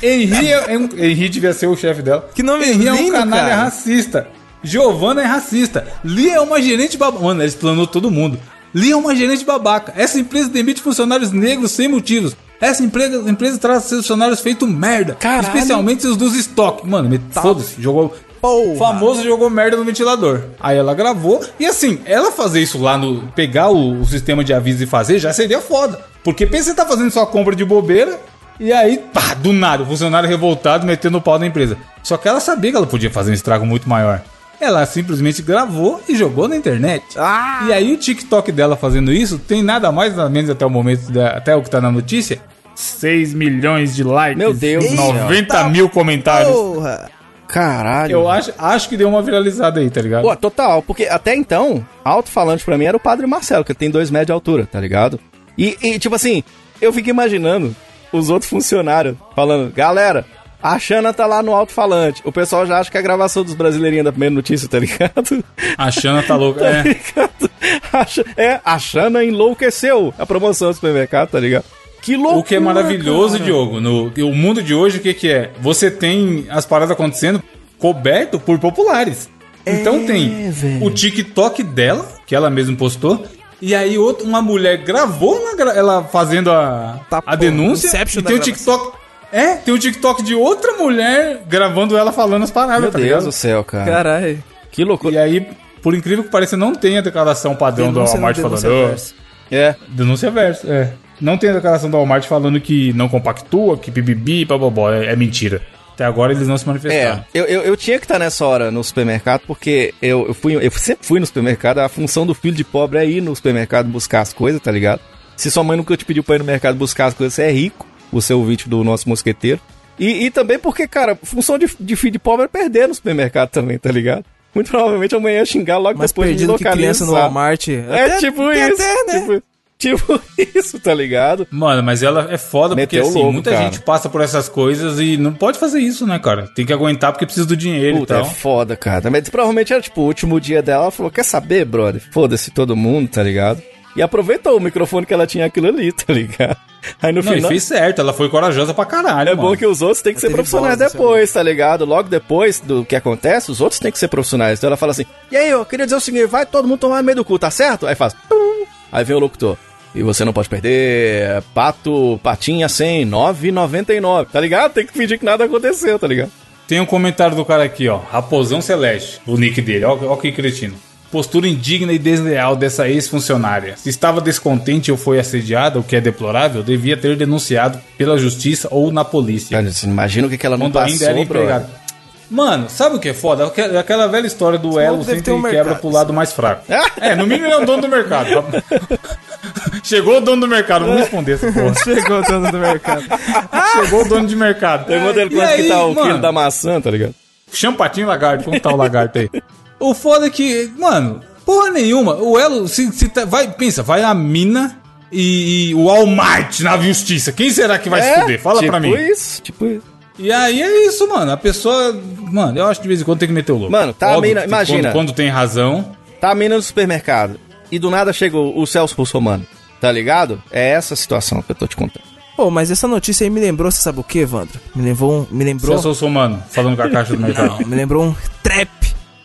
que Henri é um, Henri devia ser o chefe dela.
Que nome
Henri é um
lindo,
canalha
cara.
racista. Giovana é racista. Lia é uma gerente babaca. Mano, eles planou todo mundo. Lia é uma gerente babaca. Essa empresa demite funcionários negros sem motivos. Essa empresa, empresa traz seus funcionários feito merda.
Caralho.
Especialmente os dos estoque. Mano, me- foda-se. Jogou.
Porra.
Famoso jogou merda no ventilador. Aí ela gravou. E assim, ela fazer isso lá no. Pegar o, o sistema de aviso e fazer já seria foda. Porque pensa que você tá fazendo sua compra de bobeira. E aí, pá, do nada, o funcionário revoltado metendo o pau na empresa. Só que ela sabia que ela podia fazer um estrago muito maior. Ela simplesmente gravou e jogou na internet.
Ah!
E aí o TikTok dela fazendo isso tem nada mais nada menos até o momento, da- até o que tá na notícia. 6 milhões de likes.
Meu Deus do céu.
90 mil comentários.
Porra!
Caralho.
Eu acho, acho que deu uma viralizada aí, tá ligado?
Pô, total, porque até então, alto-falante pra mim era o Padre Marcelo, que tem dois metros de altura, tá ligado? E, e, tipo assim, eu fico imaginando os outros funcionários falando, galera, a Xana tá lá no alto-falante. O pessoal já acha que é a gravação dos brasileirinhos da primeira notícia, tá ligado?
A Xana tá louca.
Tá
É.
ligado? A Xa- é, a Xana enlouqueceu a promoção do supermercado, tá ligado? Que loucura,
O que é maravilhoso,
cara.
Diogo, no o mundo de hoje, o que, que é? Você tem as paradas acontecendo coberto por populares. Então tem
velho.
o TikTok dela, que ela mesma postou, e aí outra, uma mulher gravou na gra- ela fazendo a,
Tá,
a
pô,
denúncia, e tem o
gravação.
TikTok... É, tem o TikTok de outra mulher gravando ela falando as paradas,
Meu
tá
Deus
ligado?
do céu, cara.
Caralho.
Que loucura.
E aí, por incrível que pareça, não tem a declaração padrão
Denúncia
do Walmart falando... "Ô,
verso.
É.
Denúncia verso, é. Não tem a declaração do Walmart falando que não compactua, que bibibi, bababó, é, é mentira. Até agora eles não se manifestaram.
É, eu, eu, eu tinha que estar nessa hora no supermercado, porque eu, eu, fui, eu sempre fui no supermercado, a função do filho de pobre é ir no supermercado buscar as coisas, tá ligado? Se sua mãe nunca te pediu pra ir no mercado buscar as coisas, você é rico, você é ouvinte do nosso mosqueteiro. E, e também porque, cara, função de, de de pobre é perder no supermercado também, tá ligado? Muito provavelmente amanhã ia xingar logo
Mais
depois de
perdido que criança no
localizar.
Walmart.
É
Até-
tipo
tem
isso,
até, né?
tipo, tipo isso, tá ligado?
Mano, mas ela é foda
Meteu
porque assim,
louco,
muita
cara.
gente passa por essas coisas e não pode fazer isso, né, cara? Tem que aguentar porque precisa do dinheiro
Puta,
e
é
tal.
foda, cara. Mas provavelmente era tipo o último dia dela. Ela falou: Quer saber, brother? Foda-se todo mundo, tá ligado? E aproveitou o microfone que ela tinha aquilo ali, tá ligado? Aí no
Não,
final.
fez certo, ela foi corajosa pra caralho,
É
mano.
bom que os outros têm que ser profissionais
voz,
depois, tá ligado? Logo depois do que acontece, os outros têm que ser profissionais. Então ela fala assim: E aí, eu queria dizer o seguinte: vai todo mundo tomar no meio do cu, tá certo? Aí faz. "Tum". Aí vem o locutor. E você não pode perder. Pato, patinha 100, 9,99. Tá ligado? Tem que fingir que nada aconteceu, tá ligado?
Tem um comentário do cara aqui, ó. Raposão Celeste, o nick dele. Ó, ó que cretino. Postura indigna e desleal dessa ex-funcionária. Se estava descontente ou foi assediada, o que é deplorável, devia ter denunciado pela justiça ou na polícia.
Cara, imagina o que, ela não
Quando ainda era
passou, bro.
empregado. Mano, sabe o que é foda? Aquela velha história do elo sempre
um
quebra
mercado,
pro lado mais fraco. É, no mínimo ele é o dono do mercado. Chegou o dono do mercado, vamos responder essa porra.
Chegou o dono do mercado.
Chegou o dono de mercado.
Pergunta ele quanto que tá o
mano?
quilo da maçã, tá ligado?
Champatinho lagarto, como tá o lagarto aí? O foda é que, mano, porra nenhuma. O elo, se, se tá- vai, pensa, vai a mina e, e o Walmart na justiça. Quem será que vai se fuder? Fala
tipo
pra mim.
isso, tipo isso.
E aí é isso, mano. A pessoa. Mano, eu acho que de vez em quando tem que meter o louco.
Mano, tá a
Óbvio
mina-
que
imagina.
Quando, quando tem razão.
Tá a mina no supermercado e do nada chega o, o Celso Russomano, tá ligado? É essa a situação que eu tô te contando.
Pô, mas essa notícia aí me lembrou, você sabe o que, Evandro? Me lembrou um, me lembrou,
Só sou humano, falando com a caixa do mercado.
não, me lembrou um trap,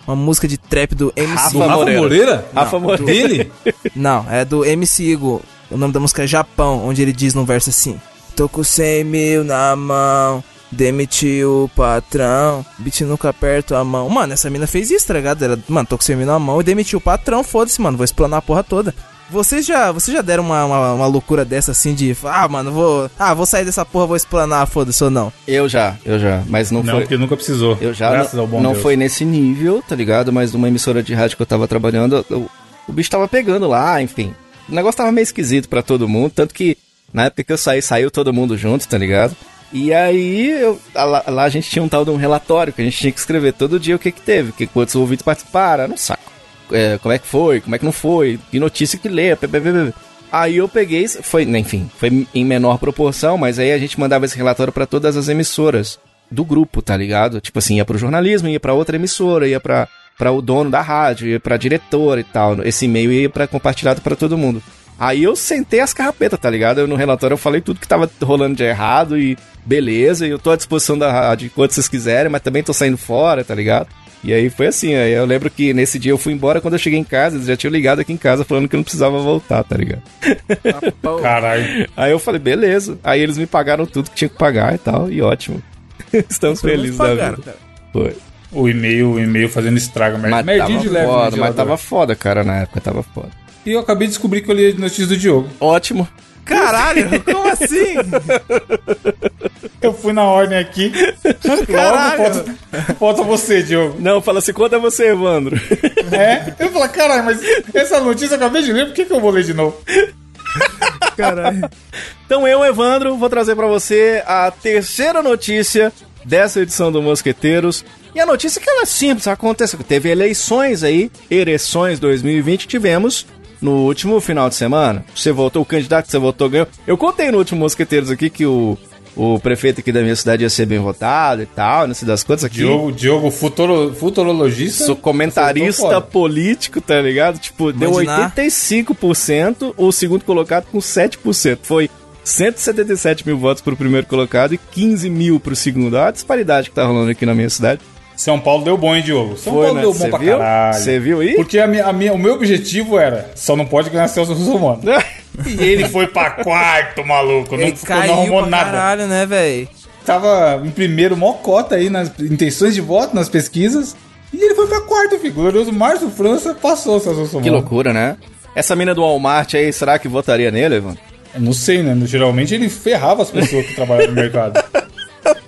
uma música de trap do MC.
Rafa
Do Rafa
Moreira.
Moreira?
Rafa
Não,
Moreira.
Dele?
Não, é do MC Igor. O nome da música é Japão, onde ele diz num verso assim: Tô com 100 mil na mão, demiti o patrão, beat nunca aperto a mão. Mano, essa mina fez isso, tá ligado? Ela, mano, tô com 100 mil na mão e demitiu o patrão, foda-se, mano, vou explanar a porra toda. Vocês já, vocês já deram uma, uma, uma loucura dessa assim de, ah, mano, vou, ah, vou sair dessa porra, vou explanar, foda-se ou não?
Eu já, eu já, mas não,
Não,
foi.
porque nunca precisou.
Eu já
Graças
não,
ao bom
não
Deus.
foi nesse nível, tá ligado? Mas numa emissora de rádio que eu tava trabalhando, o, o bicho tava pegando lá, enfim. O negócio tava meio esquisito pra todo mundo, tanto que na época que eu saí, saiu todo mundo junto, tá ligado? E aí, eu, lá, lá a gente tinha um tal de um relatório que a gente tinha que escrever todo dia o que que teve, que quantos ouvintes participaram, um saco. É, como é que foi, como é que não foi, que notícia que lê. Aí eu peguei, foi, enfim, foi em menor proporção, mas aí a gente mandava esse relatório pra todas as emissoras do grupo, tá ligado? Tipo assim, ia pro jornalismo, ia pra outra emissora, ia pra o dono da rádio, ia pra diretora e tal. Esse e-mail ia pra compartilhado pra todo mundo. Aí eu sentei as carrapetas, tá ligado? Eu, no relatório eu falei tudo que tava rolando de errado e beleza, e eu tô à disposição da rádio quando vocês quiserem, mas também tô saindo fora, tá ligado? E aí foi assim, aí eu lembro que nesse dia eu fui embora, quando eu cheguei em casa, eles já tinham ligado aqui em casa falando que eu não precisava voltar, tá ligado?
Caralho.
Aí eu falei, beleza. Aí eles me pagaram tudo que tinha que pagar e tal, e ótimo. Estamos felizes da
Pagaram,
vida.
cara.
Foi.
O e-mail, o e-mail fazendo estrago.
Mas
merdinho
tava
de leve.
foda, mas
gelador.
tava foda, cara, na época, tava foda.
E eu acabei de descobrir que eu li a notícia do Diogo.
Ótimo.
Caralho, como assim?
Eu fui na ordem aqui.
Caralho.
Logo, falta, falta você, Diogo.
Não, fala assim, conta você, Evandro.
É? Eu falei, caralho, mas essa notícia eu acabei de ler, por que, que eu vou ler de novo?
Caralho.
Então eu, Evandro, vou trazer pra você a terceira notícia dessa edição do Mosqueteiros. E a notícia é que ela é simples, acontece. Teve eleições aí, ereções 2020 que tivemos no último final de semana. Você votou, o candidato que você votou ganhou. Eu contei no último Mosqueteiros aqui que o, o prefeito aqui da minha cidade ia ser bem votado e tal, nesse das contas aqui.
Diogo, Diogo futuro, futurologista.
Sou comentarista político, tá ligado? Tipo, deu
Imaginar.
85%, o segundo colocado com 7%. Foi 177 mil votos pro primeiro colocado e 15 mil pro segundo. Olha a disparidade que tá rolando aqui na minha cidade.
São Paulo deu bom, hein, Diogo? São
Foi,
Paulo
né?
deu bom
Cê
pra
viu?
caralho.
Cê viu aí?
Porque a minha, a minha- o meu objetivo era, só não pode ganhar Celso Russomano. E ele foi pra quarto, maluco. Não,
Ele
ficou, não
caiu
arrumou
pra
nada.
caralho, né, velho?
Tava em primeiro, mó cota aí nas intenções de voto, nas pesquisas. E ele foi pra quarto, filho. Glorioso Márcio França passou o Celso Russomano.
Que loucura, né? Essa mina do Walmart aí, será que votaria nele, Evan?
Eu Não sei, né? Geralmente ele ferrava as pessoas que trabalhavam no mercado.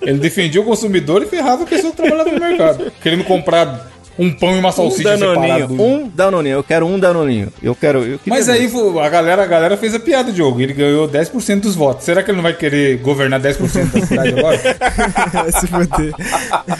Ele defendia o consumidor e ferrava a pessoa que trabalhava no mercado. Querendo comprar um pão e uma
Um
salsicha
danoninho,
separado.
um danoninho. Eu quero um danoninho. Eu quero... Eu
Mas aí a galera, a galera fez a piada, Diogo. Ele ganhou 10% dos votos. Será que ele não vai querer governar 10% da cidade agora?
Vai se fuder.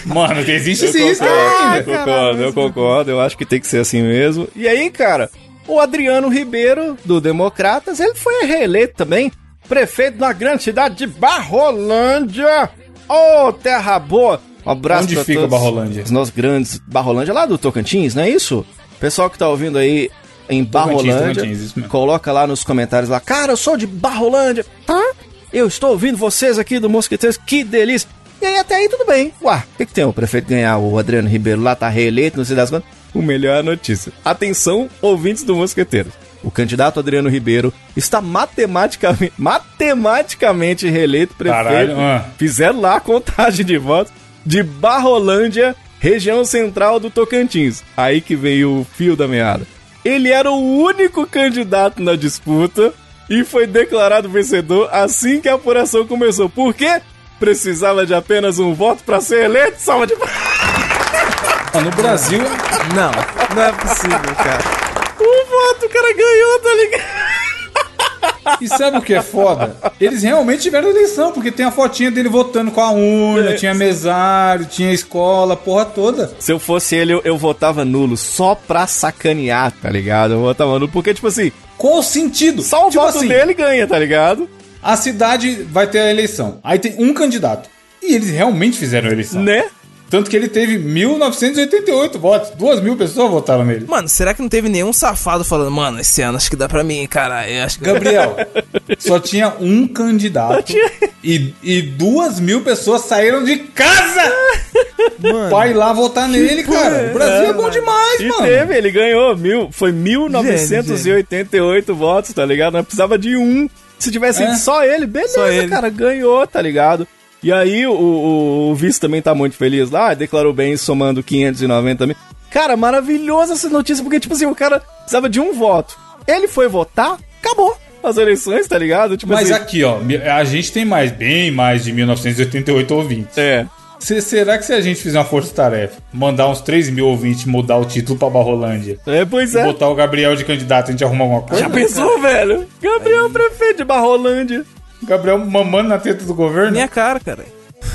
Mano, existe
Eu
esse risco
concordo,
ainda.
eu concordo, eu concordo, eu acho que tem que ser assim mesmo. E aí, cara, o Adriano Ribeiro, do Democratas, ele foi reeleito também, prefeito na grande cidade de Barrolândia. Ô, terra boa! Um abraço
Onde
pra
fica
todos
Barrolândia?
Os nossos grandes... Barrolândia lá do Tocantins, não é isso? Pessoal que tá ouvindo aí em Barrolândia,
Tocantins, mesmo.
coloca lá nos comentários lá, cara, eu sou de Barrolândia. Hã? Eu estou ouvindo vocês aqui do Mosqueteiros, que delícia. E aí até aí tudo bem. Ué, o que, que tem? O prefeito ganhar, o Adriano Ribeiro lá tá reeleito, não sei das quantas. O melhor é a notícia. Atenção, ouvintes do Mosqueteiros. O candidato Adriano Ribeiro está matematicamente, matematicamente reeleito prefeito.
Caralho, ah.
Fizeram lá a contagem de votos de Barrolândia, região central do Tocantins. Aí que veio o fio da meada. Ele era o único candidato na disputa e foi declarado vencedor assim que a apuração começou. Por quê? Precisava de apenas um voto para ser eleito. Salva de palmas.
Ah, No Brasil,
Não, não é possível, cara.
O cara ganhou, tá ligado?
e sabe o que é foda? Eles realmente tiveram eleição, porque tem a fotinha dele votando com a urna,
É.
tinha mesário, tinha escola, porra toda.
Se eu fosse ele, eu, eu votava nulo só pra sacanear, tá ligado? Eu votava nulo porque, tipo assim,
Qual o sentido?
só o
Tipo
voto
assim,
dele ganha, tá ligado?
A cidade vai ter a eleição. Aí tem um candidato. E eles realmente fizeram a eleição.
Né?
Tanto que ele teve 1988 votos. Duas mil pessoas votaram nele.
Mano, será que não teve nenhum safado falando, mano, esse ano acho que dá pra mim, cara? Eu acho que.
Gabriel, só tinha um candidato e, e duas mil pessoas saíram de casa
Mano,
pra ir lá votar nele, cara. O Brasil é, bom demais,
E
mano.
teve, ele ganhou mil, foi 1988 votos, tá ligado? Não precisava de um. Se tivesse
É.
sido só ele, beleza,
Só ele.
cara, ganhou, tá ligado? E aí o, o, o vice também tá muito feliz lá, declarou bem somando 590 mil. Cara, maravilhosa essa notícia, porque, tipo assim, o cara precisava de um voto. Ele foi votar, acabou as eleições, tá ligado? Tipo
Mas
assim,
aqui, ó, a gente tem mais, bem mais de 1988 ouvintes.
É.
Se- será que se a gente fizer uma força-tarefa, mandar uns 3 mil ouvintes mudar o título pra Barrolândia
É, pois
e
é.
botar o Gabriel de candidato, a gente arruma alguma coisa?
Já pensou, velho? Gabriel, prefeito de Barrolândia.
Gabriel mamando na teta do governo?
minha cara, cara.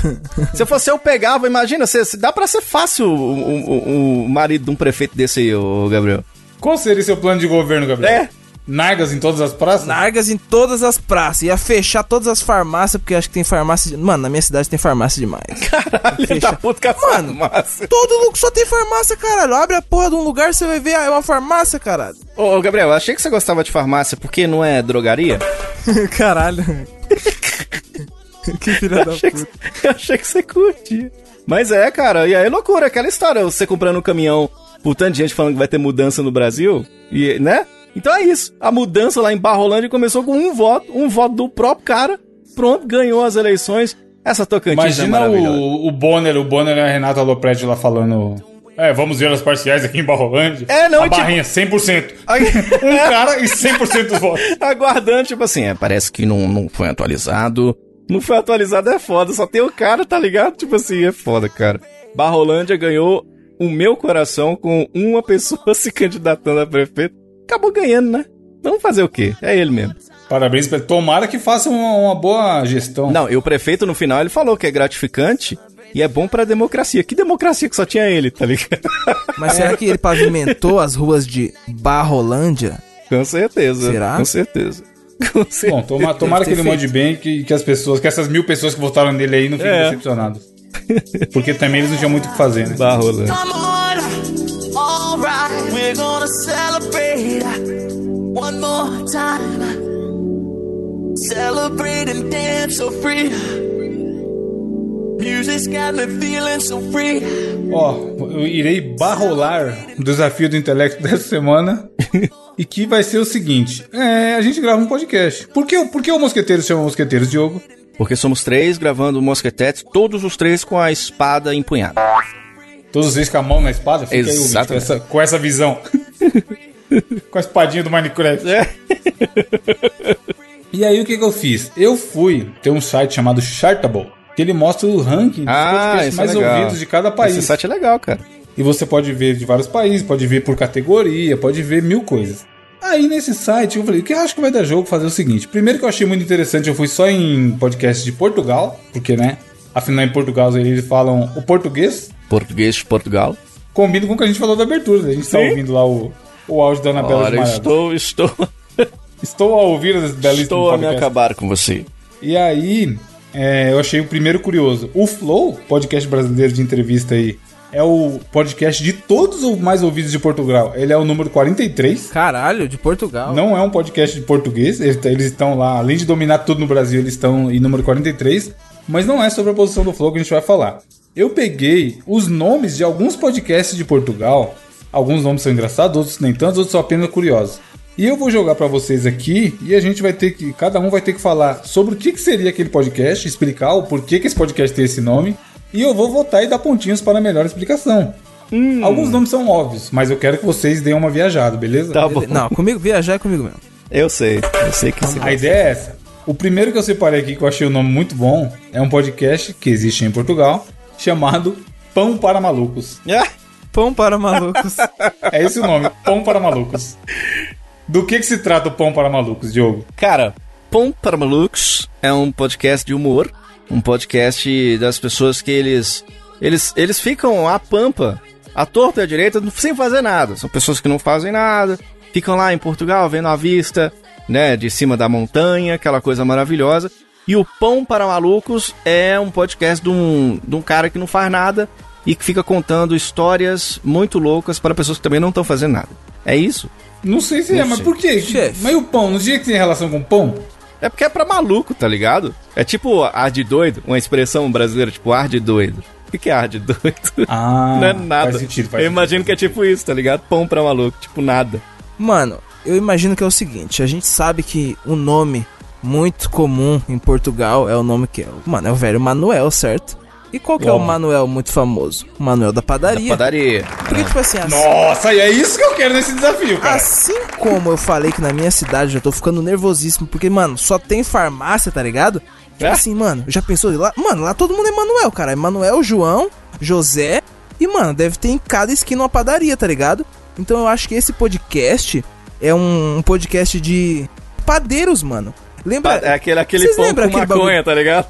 Se fosse eu pegava, imagina, se, se dá pra ser fácil o, o- o- o marido de um prefeito desse aí, ô Gabriel.
Qual seria seu plano de governo, Gabriel?
É.
Nargas em todas as praças?
Nargas em todas as praças. Ia fechar todas as farmácias, porque acho que tem farmácia. De... Mano, na minha cidade tem farmácia demais. Fecha.
tá puto com a
Mano.
farmácia.
Todo lugar só tem farmácia, caralho. Abre a porra de um lugar, você vai ver, ah, é uma farmácia, caralho.
Ô, ô, Gabriel, achei que você gostava de farmácia porque não é drogaria.
caralho. que filha da
achei, que,
puta.
eu achei que você curtia. Mas é, cara, e aí é loucura, aquela história, você comprando um caminhão, por tanto de gente falando que vai ter mudança no Brasil, e, né? Então é isso. A mudança lá em Barrolândia começou com um voto, um voto do próprio cara. Pronto, ganhou as eleições. Essa Tocantins é
Imagina
maravilhosa.
o, o Bonner, o Bonner e a Renata Lopretti lá falando. É, vamos ver as parciais aqui em Barrolândia.
É, não,
A
tipo-
barrinha, 100%.
Aí-
Um cara e 100% dos votos.
aguardando, tipo assim, é, parece que não, não foi atualizado. Não foi atualizado é foda, só tem o cara, tá ligado? Tipo assim, é foda, cara. Barrolândia ganhou o meu coração com uma pessoa se candidatando a prefeito. Acabou ganhando, né? Vamos fazer o quê? É ele mesmo.
Parabéns pra ele. Tomara que faça uma, uma boa gestão.
Não, e o prefeito no final ele falou que é gratificante e é bom pra democracia. Que democracia que só tinha ele, tá ligado?
Mas será que ele pavimentou as ruas de Barrolândia?
com certeza.
Será?
Com certeza. Com certeza.
Bom, toma- tomara que ele mande bem, que, que as pessoas, que essas mil pessoas que votaram nele aí não fiquem
É.
decepcionadas. Porque também eles não tinham muito o que fazer, né?
Barrolândia.
We're gonna celebrate one more time. Celebrate and dance so free. Music's got me feeling so free.
Ó, eu irei barrolar o desafio do intelecto dessa semana. e que vai ser o seguinte: é, a gente grava um podcast. Por que, por que o Mosqueteiros chama Mosqueteiros, Diogo?
Porque somos três gravando Mosquetetes, todos os três com a espada empunhada.
Todos vocês com a mão na espada? Fica aí,
Exatamente.
essa, com essa visão. com a espadinha do Minecraft.
É.
E aí, o que, que eu fiz? Eu fui ter um site chamado Chartable, que ele mostra o ranking dos
Ah,
podcasts
é
mais
legal.
ouvidos de cada país.
Esse site é legal, cara.
E você pode ver de vários países, pode ver por categoria, pode ver mil coisas. Aí nesse site eu falei, o que eu acho que vai dar jogo fazer o seguinte. Primeiro que eu achei muito interessante, eu fui só em podcast de Portugal, porque né? Afinal em Portugal eles falam o português.
Português de Portugal.
Combina com o que a gente falou da abertura. A gente tá
Sim.
ouvindo lá o, o áudio da Anabela de
Ora, estou, estou,
Estou a ouvir esse belíssimo
estou a me acabar com você.
E aí, é, eu achei o primeiro curioso. O Flow, podcast brasileiro de entrevista aí, é o podcast de todos os mais ouvidos de Portugal. Ele é o número 43.
Caralho, de Portugal.
Não é um podcast de português. Eles eles estão lá, além de dominar tudo no Brasil, eles estão em número 43. Mas não é sobre a posição do Flow que a gente vai falar. Eu peguei os nomes de alguns podcasts de Portugal. Alguns nomes são engraçados, outros nem tantos, outros são apenas curiosos. E eu vou jogar pra vocês aqui e a gente vai ter que. Cada um vai ter que falar sobre o que, que seria aquele podcast, explicar o porquê que esse podcast tem esse nome. E eu vou votar e dar pontinhos para a melhor explicação.
Hum.
Alguns nomes são óbvios, mas eu quero que vocês deem uma viajada, beleza?
Tá bom.
Não, comigo, viajar é comigo mesmo.
Eu sei, eu sei que sim.
A ideia é essa. O primeiro que eu separei aqui, que eu achei o nome muito bom, é um podcast que existe em Portugal, chamado Pão para Malucos.
Ah,
Pão para malucos.
É esse o nome, Pão para Malucos. Do que, que se trata o Pão para Malucos, Diogo?
Cara, Pão para Malucos é um podcast de humor, um podcast das pessoas que eles eles eles ficam à pampa, à torta e à direita, sem fazer nada. São pessoas que não fazem nada, ficam lá em Portugal vendo a vista, né, de cima da montanha, aquela coisa maravilhosa. E o Pão para Malucos é um podcast de um, de um cara que não faz nada, e que fica contando histórias muito loucas para pessoas que também não estão fazendo nada. É isso?
Não sei se é,
Não
mas
sei.
por quê?
Chefe.
Mas e o pão? Não tinha que ter relação com pão?
É porque é pra maluco, tá ligado? É tipo ar de doido, uma expressão brasileira, tipo ar de doido. O que que é ar de doido?
Ah,
não é nada.
Faz sentido, faz
Eu imagino que é tipo isso, tá ligado? Pão pra maluco, tipo nada.
Mano, eu imagino que é o seguinte, a gente sabe que o nome muito comum em Portugal é o nome que é, mano, é o velho Manuel, certo? E qual que é o. Manuel muito famoso? O Manuel da padaria.
Da padaria.
Porque, tipo assim, assim,
Nossa, e é isso que eu quero nesse desafio, cara.
assim como eu falei que na minha cidade eu já tô ficando nervosíssimo, porque, mano, só tem farmácia, tá ligado? Tipo
É?
assim, mano, já pensou lá? Mano, lá todo mundo é Manuel, cara. É Manuel, João, José. E, mano, deve ter em cada esquina uma padaria, tá ligado? Então eu acho que esse podcast é um, um podcast de padeiros, mano. Lembra?
É aquele, aquele pão com
lembram aquele
maconha, tá ligado?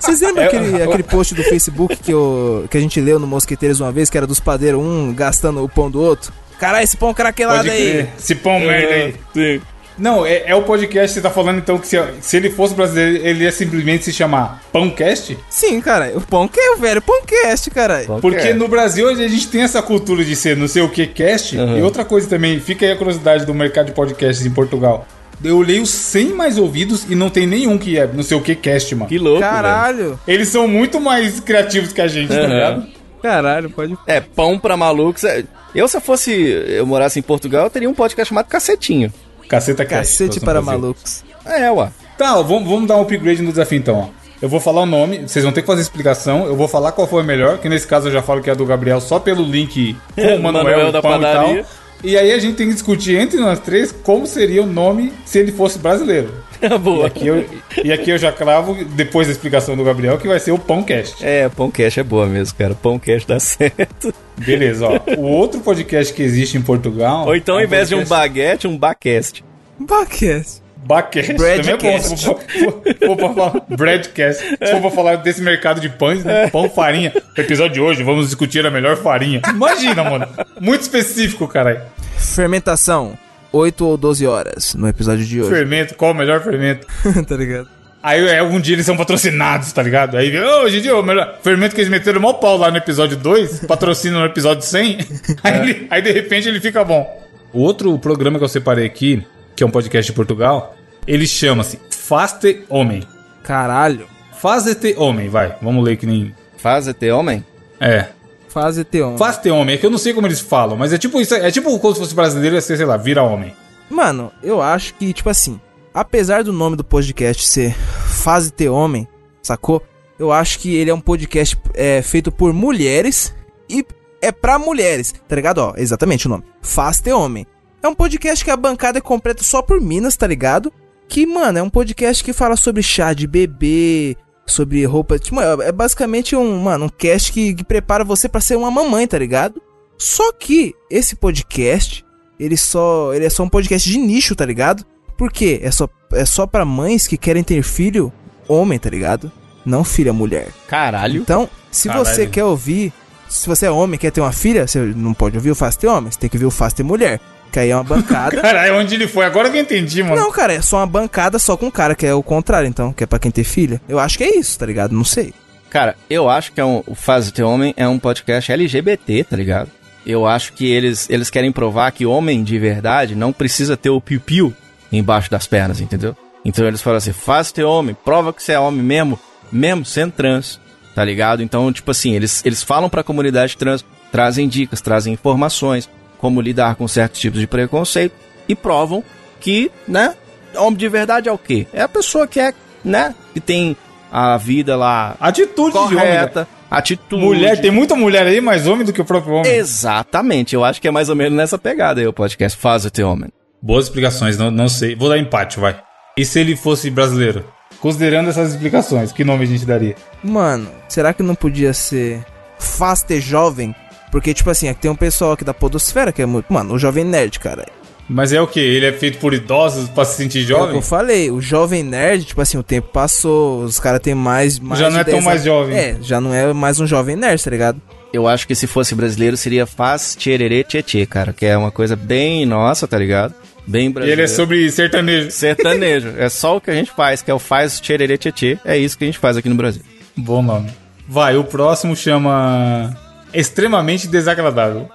Vocês lembram
É,
aquele,
eu-
aquele post do Facebook que, eu, que a gente leu no Mosqueteiros uma vez, que era dos padeiros, um gastando o pão do outro? Caralho, esse pão craquelado aí.
Esse pão merda aí.
Sim.
Não, é, é o podcast que você tá falando, então, que se, se ele fosse brasileiro, ele ia simplesmente se chamar Pãocast?
Sim, cara, o pão que é o velho pãocast, caralho.
Porque
é.
no Brasil a gente tem essa cultura de ser não sei o que cast.
Uhum.
E outra coisa também, fica aí a curiosidade do mercado de podcasts em Portugal. Eu leio os 100 mais ouvidos e não tem nenhum que é não sei o que cast, mano.
Que louco, velho.
Caralho.
Eles são muito mais criativos que a gente, tá
Uhum.
ligado?
Caralho, pode.
É, pão pra malucos. é- Eu, se eu fosse, eu morasse em Portugal, eu teria um podcast chamado Cacetinho.
Caceta cast.
Cacete para
fazer.
malucos.
É, ué.
Tá, ó, vamos, vamos dar um upgrade no desafio então, ó. Eu vou falar o nome, vocês vão ter que fazer explicação. Eu vou falar qual foi o melhor, que nesse caso eu já falo que é a do Gabriel só pelo link com o Manuel,
Manuel da padaria.
e tal. E aí a gente tem que discutir entre nós três como seria o nome se ele fosse brasileiro. E
Boa.
aqui eu, e aqui eu já cravo, depois da explicação do Gabriel, que vai ser o Pãocast.
É, Pãocast é boa mesmo, cara. Pãocast dá certo.
Beleza, ó. O outro podcast que existe em Portugal.
Ou então, ao
é um
invés de um
podcast-
baguete, um baquest.
Bacast.
Também é bom.
Breadcast.
Se for, for, for pra falar, breadcast. Se for pra falar desse mercado de pães, né? Pão, farinha. No episódio de hoje, vamos discutir a melhor farinha. Imagina, mano. Muito específico, caralho.
Fermentação. 8 ou 12 horas no episódio de hoje.
Fermento, qual o melhor fermento?
tá ligado?
Aí é, algum dia eles são patrocinados, tá ligado? Aí "Ô, hoje em dia, o melhor fermento que eles meteram mó pau lá no episódio 2, patrocina no episódio 100. Aí, ele- aí de repente ele fica bom. O outro programa que eu separei aqui, que é um podcast de Portugal, ele chama-se Faste Homem.
Caralho.
Faze-te homem, vai. Vamos ler que nem.
Faz-te homem?
É.
Fase T1.
Faze-te homem, é que eu não sei como eles falam, mas é tipo isso. É tipo como se fosse brasileiro, ia ser, sei lá, vira homem.
Mano, eu acho que, tipo assim, apesar do nome do podcast ser Fase T Homem, sacou? Eu acho que ele é um podcast é, feito por mulheres e é pra mulheres, tá ligado? Ó, exatamente o nome. Faz T Homem. É um podcast que a bancada é completa só por minas, tá ligado? Que, mano, é um podcast que fala sobre chá de bebê, sobre roupa. Tipo, é basicamente um, mano, um cast que, que prepara você pra ser uma mamãe, tá ligado? Só que esse podcast, ele só, ele é só um podcast de nicho, tá ligado? Por quê? É só, é só pra mães que querem ter filho homem, tá ligado? Não filha mulher.
Caralho.
Então, se
Caralho.
você quer ouvir, se você é homem quer ter uma filha, você não pode ouvir o Faz Ter Homem, você tem que ouvir o Faz Ter Mulher. Que aí é uma bancada.
Caralho, onde ele foi? Agora que eu entendi, mano.
não, cara, é só uma bancada só com um cara, que é o contrário, então, que é pra quem ter filha. Eu acho que é isso, tá ligado? Não sei.
Cara, eu acho que é um, o Faz-te Homem é um podcast LGBT, tá ligado? Eu acho que eles, eles querem provar que homem de verdade não precisa ter o piu-piu embaixo das pernas, entendeu? Então eles falam assim, faz-te homem, prova que você é homem mesmo, mesmo sendo trans, tá ligado? Então, tipo assim, eles, eles falam pra comunidade trans, trazem dicas, trazem informações, como lidar com certos tipos de preconceito e provam que, né, homem de verdade é o quê? É a pessoa que é, né, que tem a vida lá
Atitude de homem. né?
correta, atitude.
Mulher, tem muita mulher aí, mais homem do que o próprio homem.
Exatamente, eu acho que é mais ou menos nessa pegada aí o podcast Faz o Teu Homem.
Boas explicações, não, não sei. Vou dar empate, vai. E se ele fosse brasileiro? Considerando essas explicações, que nome a gente daria?
Mano, será que não podia ser Faz Ter Jovem? Porque, tipo assim, aqui tem um pessoal aqui da Podosfera que é muito. Mano, o Jovem Nerd, cara.
Mas é o que? Ele é feito por idosos pra se sentir
É o que
jovem?
eu falei, o Jovem Nerd, tipo assim, o tempo passou, os caras têm mais, mais.
Já não é tão
10
mais
anos.
jovem.
É, já não é mais um Jovem Nerd, tá ligado?
Eu acho que se fosse brasileiro seria Faz Tchererê Tchê cara, que é uma coisa bem nossa, tá ligado? Bem
E
brasileiro.
ele é sobre sertanejo.
Sertanejo, é só o que a gente faz, que é o Faz Tchererê Tchê É isso que a gente faz aqui no Brasil.
Bom nome. Vai, o próximo chama Extremamente Desagradável.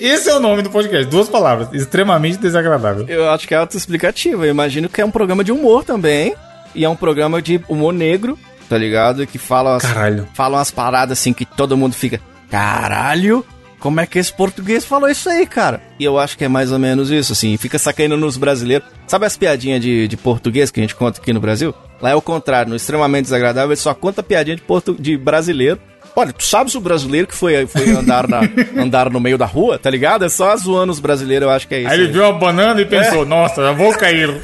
Esse é o nome do podcast, duas palavras, extremamente desagradável.
Eu acho que é autoexplicativo. Eu imagino que é um programa de humor também. E é um programa de humor negro, tá ligado? Que fala as,
Caralho.
fala umas paradas assim que todo mundo fica. Caralho! Como é que esse português falou isso aí, cara? E eu acho que é mais ou menos isso, assim. Fica sacando nos brasileiros. Sabe as piadinhas de, de português que a gente conta aqui no Brasil? Lá é o contrário. No extremamente desagradável, ele só conta piadinha de, portu de brasileiro. Olha, tu sabes o brasileiro que foi, foi andar, na, andar no meio da rua, tá ligado? É só zoando os brasileiros, eu acho que é isso.
Aí ele
aí.
viu uma banana e pensou, nossa, eu vou cair.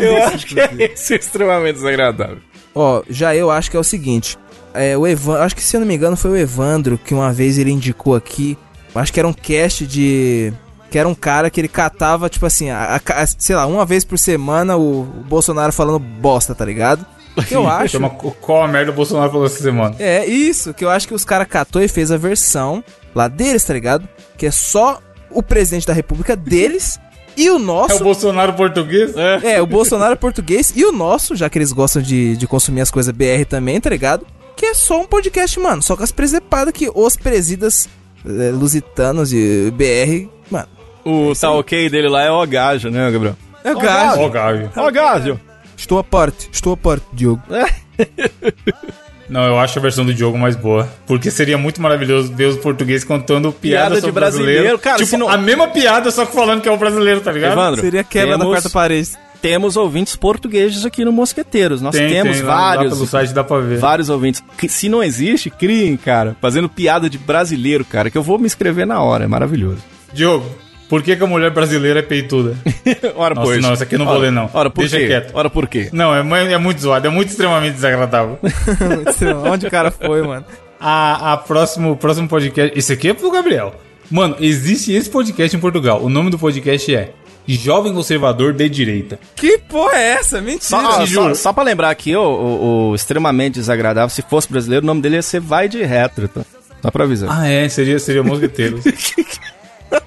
Eu acho que é esse extremamente desagradável.
Ó, já eu acho que é o seguinte. É, o Evan, acho que se eu não me engano foi o Evandro que uma vez ele indicou aqui. Acho que era um cast de. Que era um cara que ele catava, tipo assim, a, a- a- sei lá, uma vez por semana o, o Bolsonaro falando bosta, tá ligado? Que eu acho.
Chama qual a merda o Bolsonaro falou essa semana.
É, isso, que eu acho que os caras catou e fez a versão lá deles, tá ligado? Que é só o presidente da república deles e o
É o
nosso.
Bolsonaro português?
É, o Bolsonaro é português e o nosso, já que eles gostam de, de consumir as coisas BR também, tá ligado? Que é só um podcast, mano. Só com as presepadas que os presidas é, lusitanos e BR, mano.
O tá ok dele lá é o gajo, né, Gabriel?
É o gajo.
Ó, Gabi.
Ó gajo!
Estou à parte, estou à parte, Diogo.
Não, eu acho a versão do Diogo mais boa. Porque seria muito maravilhoso ver os portugueses contando piada,
Piada de
sobre
brasileiro.
brasileiro.
Cara,
tipo,
não-
a mesma piada, só que falando que é o brasileiro, tá ligado?
Evandro,
Seria quebra da
temos-
quarta parede.
Temos ouvintes portugueses aqui no Mosqueteiros. Nós
Tem,
temos
tem, lá- Lá
vários.
pelo site dá pra ver.
Vários ouvintes. Se não existe, criem, cara. Fazendo piada de brasileiro, cara. Que eu vou me inscrever na hora. É maravilhoso.
Diogo, por que, que a mulher brasileira é peituda?
Ora,
Nossa, não, esse aqui eu não vou
Ora-
ler, não.
Ora, por
Deixa
quê?
quieto.
Ora, por quê?
Não, é, é muito zoado, é muito extremamente desagradável.
Onde o cara foi, mano?
A, a próximo, próximo podcast. Esse aqui é pro Gabriel. Mano, existe esse podcast em Portugal. O nome do podcast é Jovem Conservador de Direita.
Que porra é essa? Mentira.
Só,
juro.
só, só pra lembrar aqui, o, o- o extremamente desagradável, se fosse brasileiro, o nome dele ia ser Vai de Retro, tá? Só pra avisar.
Ah, é, seria, seria Mosqueteiros.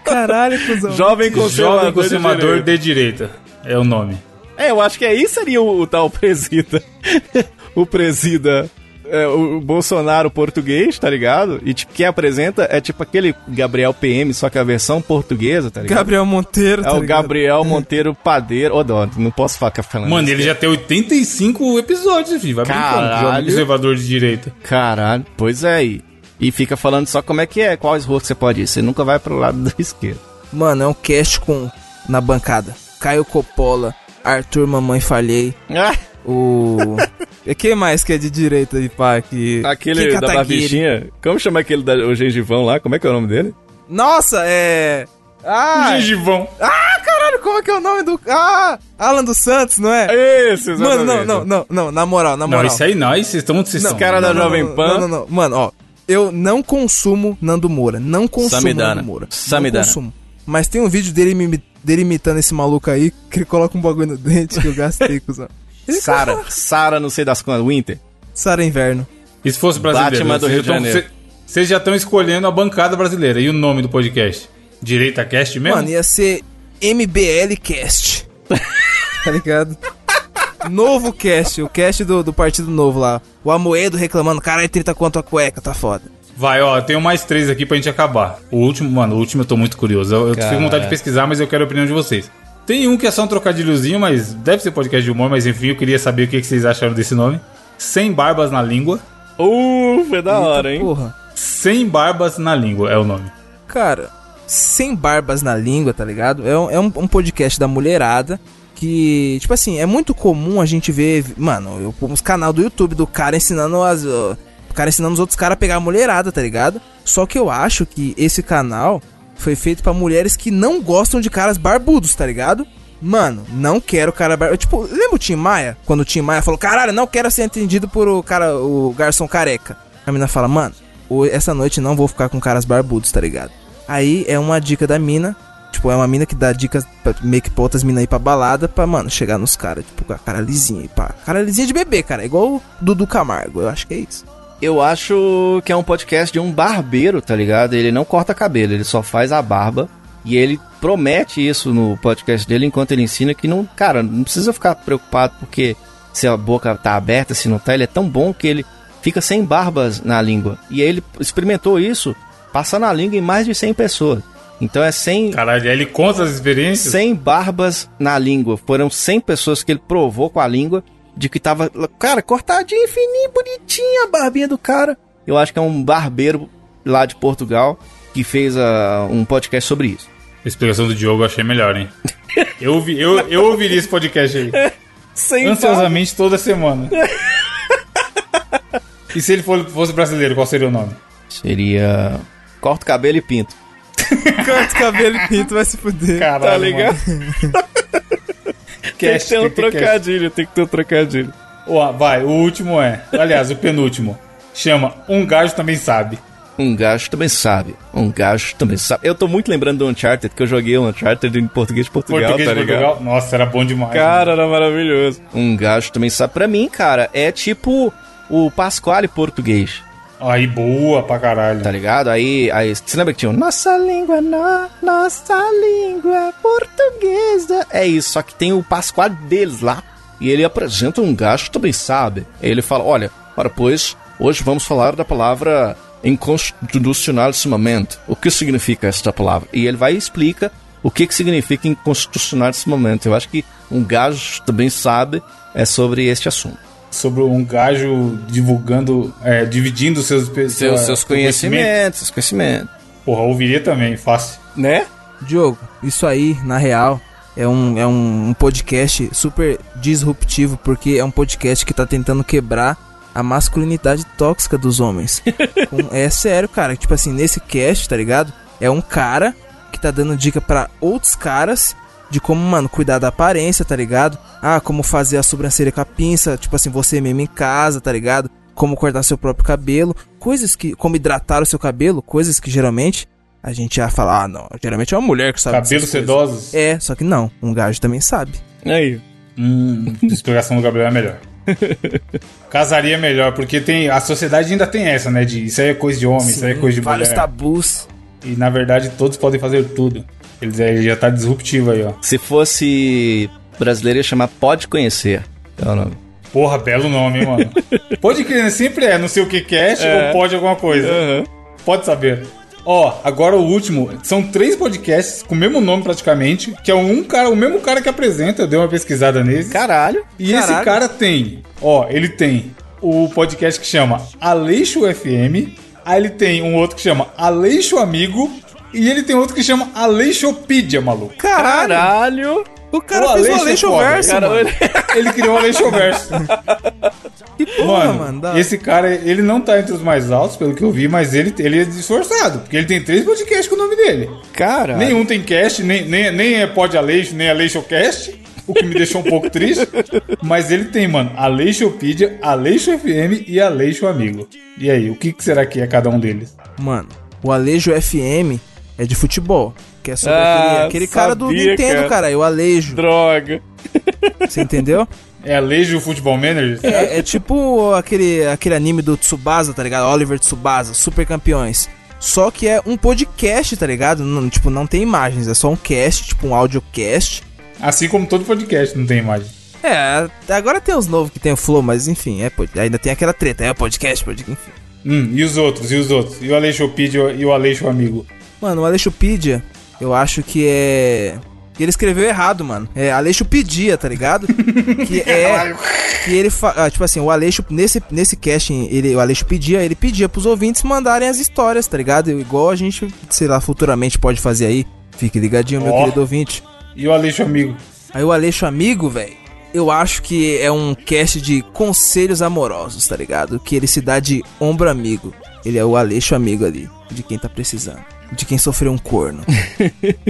Caralho, cuzão.
Jovem conservador.
Jovem
de direita.
de Direita. É o nome.
É, eu acho que aí seria o, o tal presida. o presida. é, o, Bolsonaro português, tá ligado? E tipo, quem apresenta é tipo aquele Gabriel PM, só que a versão portuguesa, tá ligado?
Gabriel Monteiro,
É
tá
o
ligado?
Gabriel Monteiro Padeiro. Ô, dó, não posso ficar falando
Mano, ele já tem 85 episódios, filho. Vai brincando.
Caralho.
Jovem Conservador de Direita.
Caralho, pois é aí. E fica falando só como é que é, quais ruas que você pode ir. Você nunca vai pro lado da esquerda.
Mano, é um cast com na bancada. Caio Coppola, Arthur Mamãe Falhei,
Ah,
o. e quem mais que é de direita de pá? Que...
aquele da barbichinha. Como chama aquele da, o gengivão lá? Como é que é o nome dele?
Nossa, é. Ah,
Gengivão.
caralho, como é que é o nome do. Ah! Alan dos Santos, não é?
Esse,
Mano, não, não, não, não, na moral, na
Não,
moral.
isso aí não. Vocês estão... Vocês
Não,
estão-
cara da Jovem
não,
Pan.
Não, não, não. Mano, ó. Eu não consumo Nando Moura. Não consumo
Samidana.
Nando Moura.
Samidana.
Não consumo. Mas tem um vídeo dele, imi- dele imitando esse maluco aí, que ele coloca um bagulho no dente que eu gastei, cuzão.
Sara, Sara, não sei das quantas, Winter.
Sara Inverno.
E se fosse brasileiro?
Batman do
vocês
Rio de Janeiro.
cê- Vocês já estão escolhendo a bancada brasileira. E o nome do podcast? Direita Cast mesmo?
Mano, ia ser MBL Cast. tá ligado? Novo cast, o cast do, do Partido Novo lá. O Amoedo reclamando, caralho, 30 conto a cueca, tá foda.
Vai, ó, eu tenho mais três aqui pra gente acabar. O último, mano, o último eu tô muito curioso. Eu, eu fico com vontade de pesquisar, mas eu quero a opinião de vocês. Tem um que é só um trocadilhozinho, mas deve ser podcast de humor, mas enfim, eu queria saber o que que vocês acharam desse nome. Sem barbas na língua.
Uh, foi da hora, hein?
Porra.
Sem barbas na língua é o nome.
Cara, sem barbas na língua, tá ligado? É um, é um, um podcast da mulherada que, tipo assim, é muito comum a gente ver, mano, os canal do YouTube do cara ensinando as. o cara ensinando os outros caras a pegar a mulherada, tá ligado? Só que eu acho que esse canal foi feito pra mulheres que não gostam de caras barbudos, tá ligado? Mano, não quero cara barbudo. Tipo, lembra o Tim Maia? Quando o Tim Maia falou, caralho, não quero ser atendido por o cara, o garçom careca. A mina fala, mano, essa noite não vou ficar com caras barbudos, tá ligado? Aí é uma dica da mina. Tipo, é uma mina que dá dicas pra meio que pra outras minas aí pra balada pra, mano, chegar nos caras, tipo, a cara lisinha e pá. Cara lisinha de bebê, cara. Igual o Dudu Camargo. Eu acho que é isso.
Eu acho que é um podcast de um barbeiro, tá ligado? Ele não corta cabelo, ele só faz a barba. E ele promete isso no podcast dele enquanto ele ensina que não, cara, não precisa ficar preocupado porque se a boca tá aberta, se não tá. Ele é tão bom que ele fica sem barbas na língua. E ele experimentou isso passando a língua em mais de 100 pessoas. Então é 100,
Caralho, ele conta as experiências.
100 barbas na língua. Foram 100 pessoas que ele provou com a língua de que tava, cara, cortadinho, fininho, bonitinha a barbinha do cara. Eu acho que é um barbeiro lá de Portugal que fez ah, um podcast sobre isso.
A explicação do Diogo eu achei melhor, hein? Eu, ouvi, eu, eu ouviria esse podcast aí.
Sem
Ansiosamente toda semana. E se ele fosse brasileiro, qual seria o nome?
Seria corta o cabelo e pinto.
Corta o cabelo e pinto, vai se fuder.
Caralho,
Tá ligado?
mano.
Tem que ter um trocadilho, tem que ter um trocadilho.
Ó, vai, o último é. Aliás, o penúltimo. Chama Um Gajo Também Sabe.
Um gajo também sabe. Um gajo também sabe. Eu tô muito lembrando do Uncharted, que eu joguei o Uncharted em português de Portugal,
Português
tá ligado?
Portugal. Nossa, era bom demais.
Cara, era maravilhoso. Um gajo também sabe. Pra mim, cara, é tipo o Pasquale português,
mano. Aí, boa pra caralho.
tá ligado? Aí, aí você lembra que tinha um Nossa língua, no, nossa língua portuguesa. É isso, só que tem o Pasquale deles lá. E ele apresenta um gajo também sabe. Ele fala, olha, ora pois, hoje vamos falar da palavra inconstitucionalissimamente. O que significa esta palavra? E ele vai e explica o que, que significa inconstitucionalissimamente. Eu acho que um gajo também sabe é sobre este assunto.
Sobre um gajo divulgando, é, dividindo seus,
Seus,
seu-
seus
seu
conhecimentos, seus conhecimentos.
Porra, ouviria também, fácil.
Né?
Diogo, isso aí, na real, é um, é um, podcast super disruptivo, porque é um podcast que tá tentando quebrar a masculinidade tóxica dos homens. Com- é sério, cara. Tipo assim, nesse cast, tá ligado? É um cara que tá dando dica pra outros caras de como, mano, cuidar da aparência, tá ligado? Ah, como fazer a sobrancelha com a pinça, tipo assim, você mesmo em casa, tá ligado? Como cortar seu próprio cabelo, coisas que. Como hidratar o seu cabelo, coisas que geralmente a gente ia falar, ah, não, geralmente é uma mulher que sabe.
Cabelos sedosos.
É, só que não, um gajo também sabe.
Aí.
Hum, a explicação do Gabriel é melhor. Casaria melhor, porque tem a sociedade ainda tem essa, né? De isso aí é coisa de homem, isso aí é coisa de
Vários
mulher.
tabus.
E na verdade todos podem fazer tudo. Ele já tá disruptivo aí, ó.
Se fosse brasileiro, ia chamar Pode Conhecer. É o nome.
Porra, belo nome, hein, mano. pode crer, sempre é, não sei o que cast
É.
ou pode alguma coisa. Pode saber. Ó, agora o último. São três podcasts com o mesmo nome praticamente, que é um cara, o mesmo cara que apresenta, eu dei uma pesquisada nele.
Caralho.
E esse
Caralho.
cara tem, ó, ele tem o podcast que chama Aleixo FM, aí ele tem um outro que chama Aleixo Amigo, e ele tem outro que chama Aleixopedia, maluco.
Caralho! O cara
O
fez o
Aleixo é
Aleixo
foda,
Verso,
cara,
mano.
Ele criou o Aleixoverso.
Que porra,
Mano,
mano.
esse cara, ele não tá entre os mais altos, pelo que eu vi, mas ele, ele é esforçado, porque ele tem três podcasts com o nome dele.
Caralho.
Nenhum tem cast, nem, nem, nem é Pod Aleixo, nem Aleixocast, o que me deixou um pouco triste. Mas ele tem, mano, Aleixopedia, Aleixo FM e Aleixo Amigo. E aí, o que, que será que é cada um deles?
Mano, o Alejo FM é de futebol. Que é sobre
Ah,
aquele, aquele cara do
sabia,
Nintendo,
cara.
cara. O Alejo.
Droga.
Você entendeu?
É Aleixo Futebol Manager?
É, é tipo aquele, aquele anime do Tsubasa, tá ligado? Oliver Tsubasa, Super Campeões. Só que é um podcast, tá ligado? Não, tipo, não tem imagens, é só um cast, tipo um audiocast.
Assim como todo podcast, não tem imagem.
É, agora tem os novos que tem o Flow, mas enfim, é, ainda tem aquela treta, é podcast, podcast, enfim.
Hum, e os outros? E os outros? E o Aleixopedia e o Aleixo Amigo?
Mano, o Aleixopedia, eu acho que é. Ele escreveu errado, mano. É Aleixopedia, tá ligado? que é. Que ele fa... ah, Tipo assim, o Aleixo, nesse, nesse casting, ele, o Aleixo pedia, ele pedia pros ouvintes mandarem as histórias, tá ligado? Igual a gente, sei lá, futuramente pode fazer aí. Fique ligadinho, meu
Ó.
querido ouvinte.
E o Aleixo Amigo?
Aí o Aleixo Amigo, velho, eu acho que é um cast de conselhos amorosos, tá ligado? Que ele se dá de ombro amigo. Ele é o Aleixo Amigo ali, de quem tá precisando. De quem sofreu um corno.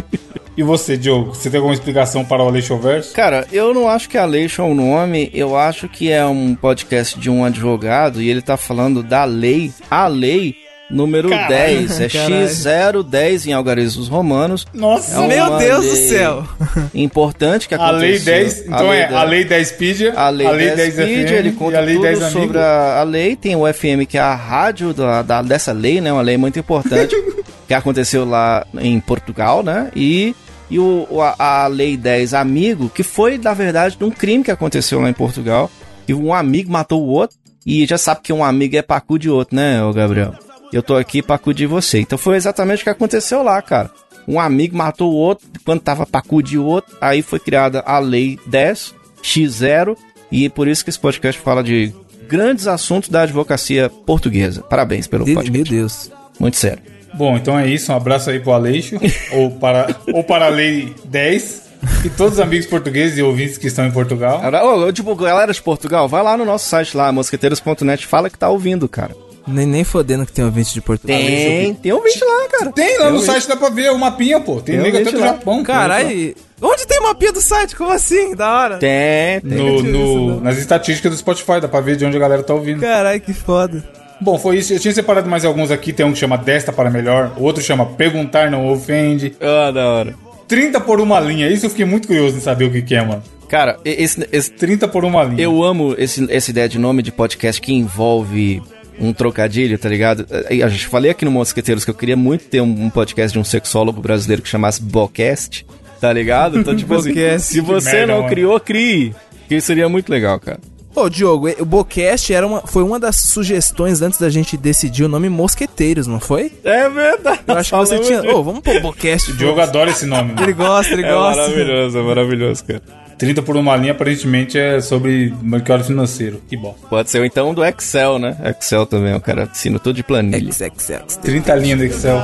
E você, Diogo? Você tem alguma explicação para o Aleixoverso?
Cara, eu não acho que Aleixo é um nome, eu acho que é um podcast de um advogado e ele tá falando da lei, a lei número
Caralho,
10, é
caralho.
X010 em algarismos romanos.
Nossa,
É
Meu Deus do
lei
céu!
Importante que
A
aconteceu.
Lei 10, então é a Lei 10 Pedia,
A Lei, 10, Speed, ele conta
e a Lei
tudo
10 Amigo.
sobre a, a lei. Tem o FM, que é a rádio da, da- dessa lei, né? Uma lei muito importante que aconteceu lá em Portugal, né? E, e o, a, a Lei 10 Amigo, que foi, na verdade, de um crime que aconteceu lá em Portugal. e um amigo matou o outro, e já sabe que um amigo é pacu de outro, né, Gabriel? Eu tô aqui pra acudir você. Então foi exatamente o que aconteceu lá, cara. Um amigo matou o outro quando tava pra acudir o outro, aí foi criada a Lei 10, X0, e por isso que esse podcast fala de grandes assuntos da advocacia portuguesa. Parabéns pelo
De-
podcast.
Meu Deus.
Muito sério.
Bom, então é isso. Um abraço aí pro Aleixo, ou para, ou para a Lei 10, e todos os amigos portugueses e ouvintes que estão em Portugal.
Ô, ô, tipo, galera de Portugal, vai lá no nosso site lá, mosqueteiros.net, fala que tá ouvindo, cara.
Nem, nem fodendo que tem ouvinte de Portugal.
Tem, tem um vídeo lá, cara.
Tem lá no
Eu-
site, dá pra ver o mapinha, pô. Tem
Eu
nego até do
lá.
Japão.
Caralho, onde tem mapinha do site? Como assim? Da hora.
Tem, tem.
No, no-
visto, não.
nas estatísticas do Spotify, dá pra ver de onde a galera tá ouvindo.
Caralho, que foda.
Bom, foi isso. Eu tinha separado mais alguns aqui. Tem um que chama Desta para Melhor, outro chama Perguntar Não Ofende.
Ah, da hora.
30 por uma linha. Isso eu fiquei muito curioso em saber o que, que é, mano.
Cara, esse, esse-
30 por uma linha.
eu amo esse, essa ideia de nome de podcast que envolve um trocadilho, tá ligado? A gente falei aqui no Mosqueteiros que eu queria muito ter um, podcast de um sexólogo brasileiro que chamasse Bocast, tá ligado? Então, tipo assim, se você
merda,
não
mano.
criou, crie. Que isso seria muito legal, cara.
Ô, Diogo, o Bocast era uma, foi uma das sugestões antes da gente decidir o nome Mosqueteiros, não foi?
É verdade.
Eu acho que você tinha. Ô, vamos pôr Bocast.
O Diogo adora esse nome.
Ele
Né?
gosta, ele
É
gosta.
maravilhoso, é maravilhoso, cara.
30 por uma linha aparentemente é sobre mercado financeiro. Que bom.
Pode ser então do Excel, né? Excel também, o cara ensina tudo de planilha.
XXX.
30 linhas do Excel.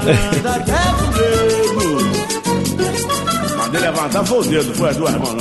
Mandei levantar foi o dedo, foi as duas mãos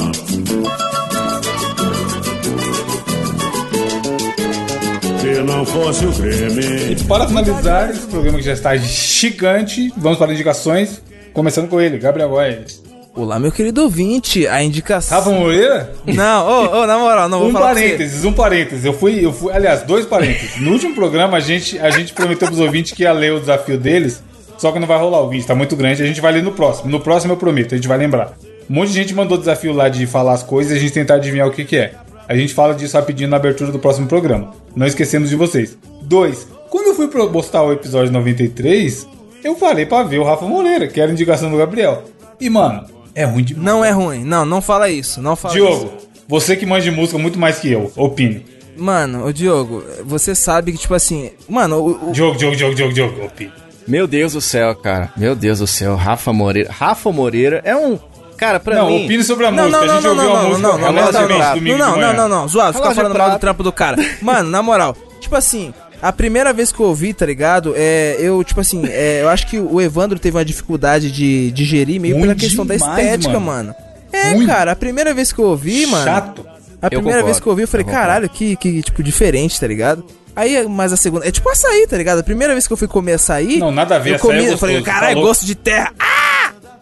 Se não fosse o creme.
E para finalizar esse programa que já está gigante, vamos para indicações. Começando com ele, Gabriel Góes.
Olá, meu querido ouvinte, a indicação.
Rafa Moreira?
Não, ô, ô, na moral, não vou
Um
falar você.
parênteses, um parênteses. Eu fui, eu fui, aliás, dois parênteses. No último programa, a gente, a gente prometeu pros ouvintes que ia ler o desafio deles, só que não vai rolar. O vídeo tá muito grande, a gente vai ler no próximo. No próximo eu prometo, a gente vai lembrar. Um monte de gente mandou desafio lá de falar as coisas e a gente tentar adivinhar o que, que é. A gente fala disso rapidinho na abertura do próximo programa. Não esquecemos de vocês. Dois, quando eu fui pro- postar o episódio 93, eu falei pra ver o Rafa Moreira, que era a indicação do Gabriel. E, mano, é ruim demais.
Não é ruim, não, não fala isso, não fala
Diogo,
isso.
você que manja de música muito mais que eu, opine.
Mano, ô Diogo, você sabe que, tipo assim, mano, o, o-
Diogo, Diogo, Diogo, Diogo, Diogo, opine.
Meu Deus do céu, cara. Meu Deus do céu. Rafa Moreira. Rafa Moreira é um. Cara, pra
Não,
mim.
opine sobre a
Não,
música.
não,
a gente
não,
ouviu
não,
a
não,
música
não, não, não,
não, não,
não, não, não, não, zoado, ficar falando mal do trampo do cara. Mano, na moral, tipo assim, a primeira vez que eu ouvi, tá ligado? É, eu, tipo assim, é, eu acho que o Evandro teve uma dificuldade de digerir meio
Ruim
pela questão da
demais,
estética,
mano.
mano. É,
Ruim.
cara, a primeira vez que eu ouvi, mano.
Chato.
A primeira vez que eu ouvi, eu falei,
eu
caralho, que, que, tipo, diferente, tá ligado? Aí, mas a segunda. É tipo açaí, tá ligado? A primeira vez que eu fui comer açaí.
Não, nada a ver,
Eu
açaí é
comi, eu
gostoso,
falei,
tá
caralho,
louco?"
gosto de terra. Ah!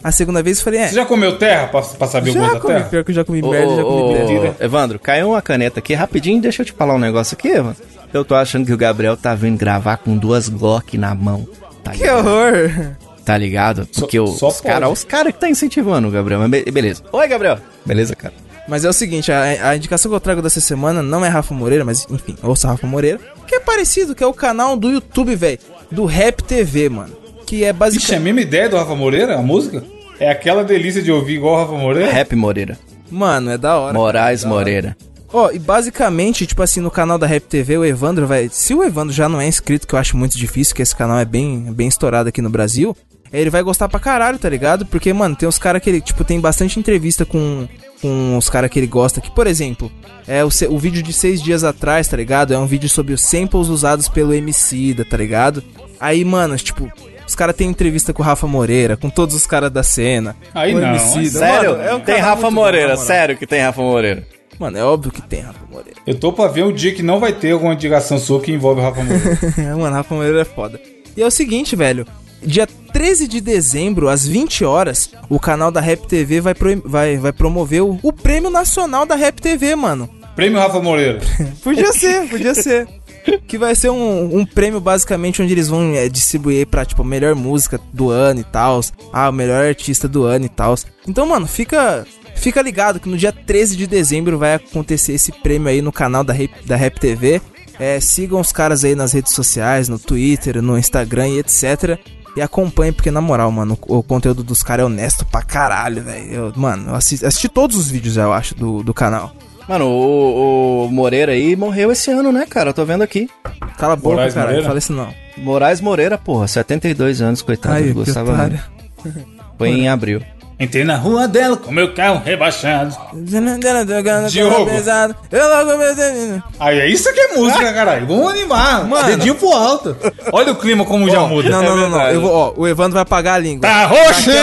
A segunda vez eu falei, é.
Você já comeu terra pra, pra saber o
Já
gosto da
comi,
terra?
pior que eu já comi merda, já comi.
Mentira.
Evandro, caiu uma caneta aqui rapidinho. Deixa eu te falar um negócio aqui, Evandro. Eu tô achando que o Gabriel tá vindo gravar com duas Glock na mão. Tá
Que
ligado?
horror!
Tá ligado? Porque o-
só
os caras os cara que tá incentivando o Gabriel. Mas be- beleza. Oi, Gabriel. Beleza, cara?
Mas é o seguinte, a, a indicação que eu trago dessa semana não é Rafa Moreira, mas enfim, ouça Rafa Moreira. Que é parecido, que é o canal do YouTube, velho. Do Rap TV, mano. Que é
Ixi, é a
basicamente.
mesma ideia do Rafa Moreira, a música? É aquela delícia de ouvir igual o Rafa Moreira?
Rap Moreira.
Mano, é da hora.
Moraes Moreira.
Ó, e basicamente, tipo assim, no canal da Rap TV, o Evandro vai. Se o Evandro já não é inscrito, que eu acho muito difícil, que esse canal é bem, bem estourado aqui no Brasil, ele vai gostar pra caralho, tá ligado? Porque, mano, tem uns caras que ele, tipo, tem bastante entrevista com, com os caras que ele gosta. Que, por exemplo, é o, o vídeo de seis dias atrás, tá ligado? É um vídeo sobre os samples usados pelo MC, tá ligado? Aí, mano, tipo. Os caras têm entrevista com o Rafa Moreira, com todos os caras da cena.
Aí não,
Emicida.
Sério?
Mano, é um
tem
canal
Rafa
bom,
Moreira.
moral.
Sério que tem Rafa Moreira.
Mano, é óbvio que tem Rafa Moreira.
Eu tô pra ver o dia que não vai ter alguma indicação sua que envolve o Rafa Moreira.
Mano, Rafa Moreira é foda. E é o seguinte, velho. Dia 13 de dezembro, às 20 horas, o canal da Rap TV vai, pro- vai, vai promover o, o Prêmio Nacional da Rap TV, mano.
Prêmio Rafa Moreira.
Podia ser, podia ser. Que vai ser um, um prêmio, basicamente, onde eles vão é, distribuir pra, tipo, melhor música do ano e tal. Ah, o melhor artista do ano e tal. Então, mano, fica. Fica ligado que no dia 13 de dezembro vai acontecer esse prêmio aí no canal da Rap, da Rap TV. É, sigam os caras aí nas redes sociais, no Twitter, no Instagram e etc. E acompanhem, porque na moral, mano, o, o conteúdo dos caras é honesto pra caralho, velho. Mano, eu assisti, assisti todos os vídeos, eu acho, do, do canal.
Mano, o, o Moreira aí morreu esse ano, né, cara? Eu tô vendo aqui.
Cala a boca,
Moraes
cara. Não fala isso não.
Moraes Moreira, porra, 72 anos, coitado.
Que
gostava muito. Foi em abril.
Entrei na rua dela com meu carro rebaixado.
Diogo. Eu logo
Aí é isso que é música, caralho. Vamos animar.
Mano.
Dedinho pro alto. Olha o clima como já muda.
Não, não, não, não. Eu vou, ó, o Evandro vai pagar a língua.
Tá
a um ano
roxendo.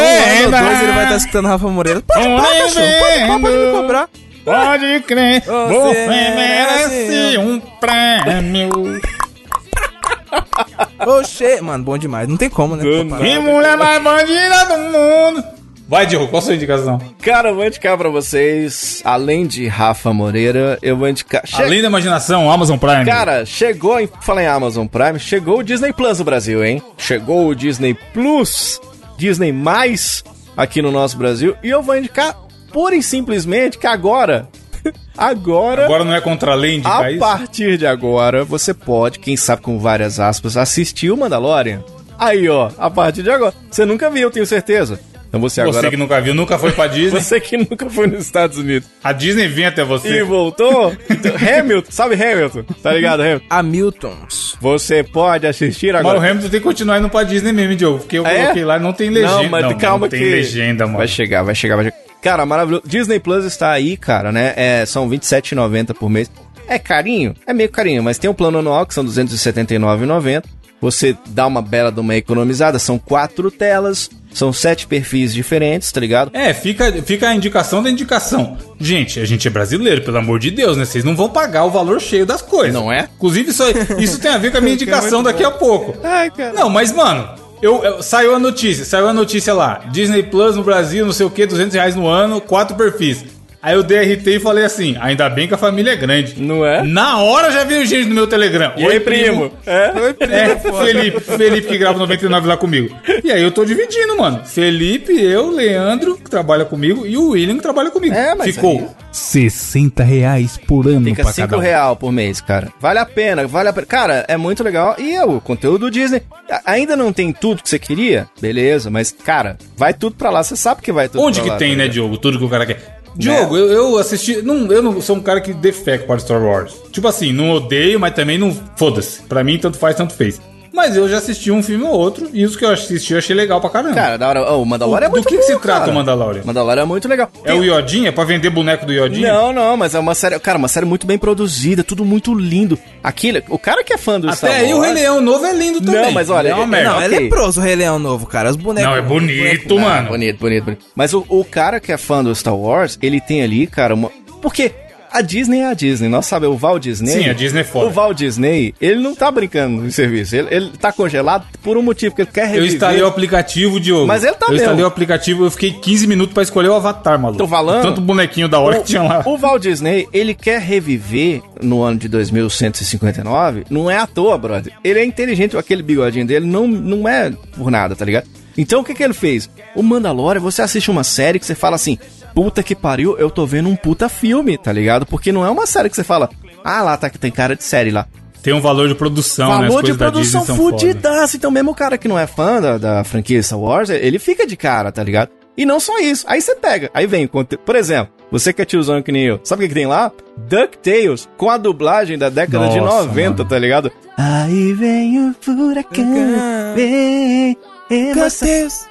ou dois ele vai estar escutando Rafa Moreira. Pode cachorro. Pode pá, pode me cobrar.
Pode crer,
Você
você
merece
um prêmio.
Oxê. Mano, bom demais. Não tem como, né?
Que mulher mais bandida do mundo. Vai, Diogo, qual a sua indicação?
Cara, eu vou indicar pra vocês, além de Rafa Moreira, eu vou indicar. Che-
Além da imaginação, Amazon Prime.
Cara, chegou, em, fala em Amazon Prime, chegou o Disney Plus no Brasil, hein? Chegou o Disney Plus, Disney Mais aqui no nosso Brasil, e eu vou indicar pura e simplesmente que agora, agora,
agora não é contra a lei indicar
a
isso?
partir de agora, você pode, quem sabe com várias aspas, assistir o Mandalorian. Aí, ó, a partir de agora. Você nunca viu, eu tenho certeza. Então você agora...
Você que nunca viu, nunca foi pra Disney.
Você que nunca foi nos Estados Unidos
A Disney vem até
e
você.
voltou, então, Hamilton, sabe Hamilton? Tá ligado, Hamilton?
Hamiltons.
Você pode assistir
Mas
agora.
o Hamilton tem que continuar indo pra Disney mesmo, Diogo. Porque eu
É?
coloquei lá e não tem legenda.
Não, mas calma
não tem
que...
legenda, mano.
Vai chegar, vai chegar, vai chegar. Cara, maravilhoso. Disney Plus está aí, cara, né? É, são R$ 27,90 por mês. É carinho? É meio carinho, mas tem um plano anual que são R$ 279,90. Você dá uma bela de uma economizada. São quatro telas, são sete perfis diferentes, tá ligado?
É, fica, fica a indicação da indicação. Gente, a gente é brasileiro, pelo amor de Deus, né? Vocês não vão pagar o valor cheio das coisas.
Não é?
Inclusive, isso, isso tem a ver com a minha indicação daqui a pouco.
Ai, cara.
Não, mas, mano, eu, eu- saiu a notícia, saiu a notícia lá. Disney Plus no Brasil, não sei o que, 200 reais no ano, quatro perfis. Aí eu DRT e falei assim, ainda bem que a família é grande.
Não é?
Na hora já veio gente no meu Telegram.
E aí, primo? É?
É, Felipe, Felipe que grava 99 lá comigo. E aí eu tô dividindo, mano. Felipe, eu, Leandro, que trabalha comigo, e o William, que trabalha comigo.
É, mas
Ficou
aí-
60 reais por ano
Fica 5 real por mês, cara. Vale a pena, vale a pena. Cara, é muito legal. E é o conteúdo Disney. A- Ainda não tem tudo que você queria? Beleza, mas, cara, vai tudo pra lá. Você sabe que vai tudo
Onde
pra
que
lá,
tem,
tá
né? Diogo? Tudo que o cara quer. Diogo, eu, eu assisti. Não, eu não sou um cara que defeca para Star Wars. Tipo assim, não odeio, mas também não. Foda-se. Pra mim, tanto faz, tanto fez. Mas eu já assisti um filme ou outro, e os que eu assisti eu achei legal pra caramba.
Cara, da hora. Oh, o Mandalorian é
Do
muito
que que
bom,
se trata
cara.
o Mandalorian?
Mandalorian é muito legal.
é o Yodin? É pra vender boneco do Yodin?
Não, não, mas é uma série, cara, uma série muito bem produzida, tudo muito lindo. Aquilo, o cara que é fã do
Até
Star
aí o
Wars-
Rei Leão novo é lindo também.
Não, mas olha,
é uma
é-
merda.
Não, é leproso o Rei Leão novo, cara. Os bonecos.
Não, é bonito, mano.
bonito, bonito, bonito. Mas o, o cara que é fã do Star Wars, ele tem ali, cara, uma. Porque a Disney é a Disney, nós sabemos, o Walt Disney.
Sim, a Disney é foda.
O Walt Disney, ele não tá brincando no serviço. Ele, ele tá congelado por um motivo, que ele quer
Eu
reviver.
instalei o aplicativo, Diogo.
Mas ele tá
Eu
mesmo.
instalei o aplicativo, eu fiquei 15 minutos pra escolher o avatar, maluco.
Tô falando.
Tanto bonequinho da hora que tinha lá.
O Walt Disney, ele quer reviver no ano de 2159, não é à toa, brother. Ele é inteligente, aquele bigodinho dele não, não é por nada, tá ligado? Então o que que ele fez? O Mandalorian, você assiste uma série que você fala assim, puta que pariu, eu tô vendo um puta filme, tá ligado? Porque não é uma série que você fala, ah lá, tá que tem cara de série lá.
Tem um valor de produção, né? As
Valor de produção fudidaço. Então, mesmo o cara que não é fã da, da franquia Star Wars, ele fica de cara, tá ligado? E não só isso. Aí você pega, aí vem, por exemplo, você que é tiozão que nem eu, sabe o que, que tem lá? DuckTales, com a dublagem da década de
Nossa,
90,
mano.
tá ligado? Aí vem o furacão, vem, emoção.
Deus.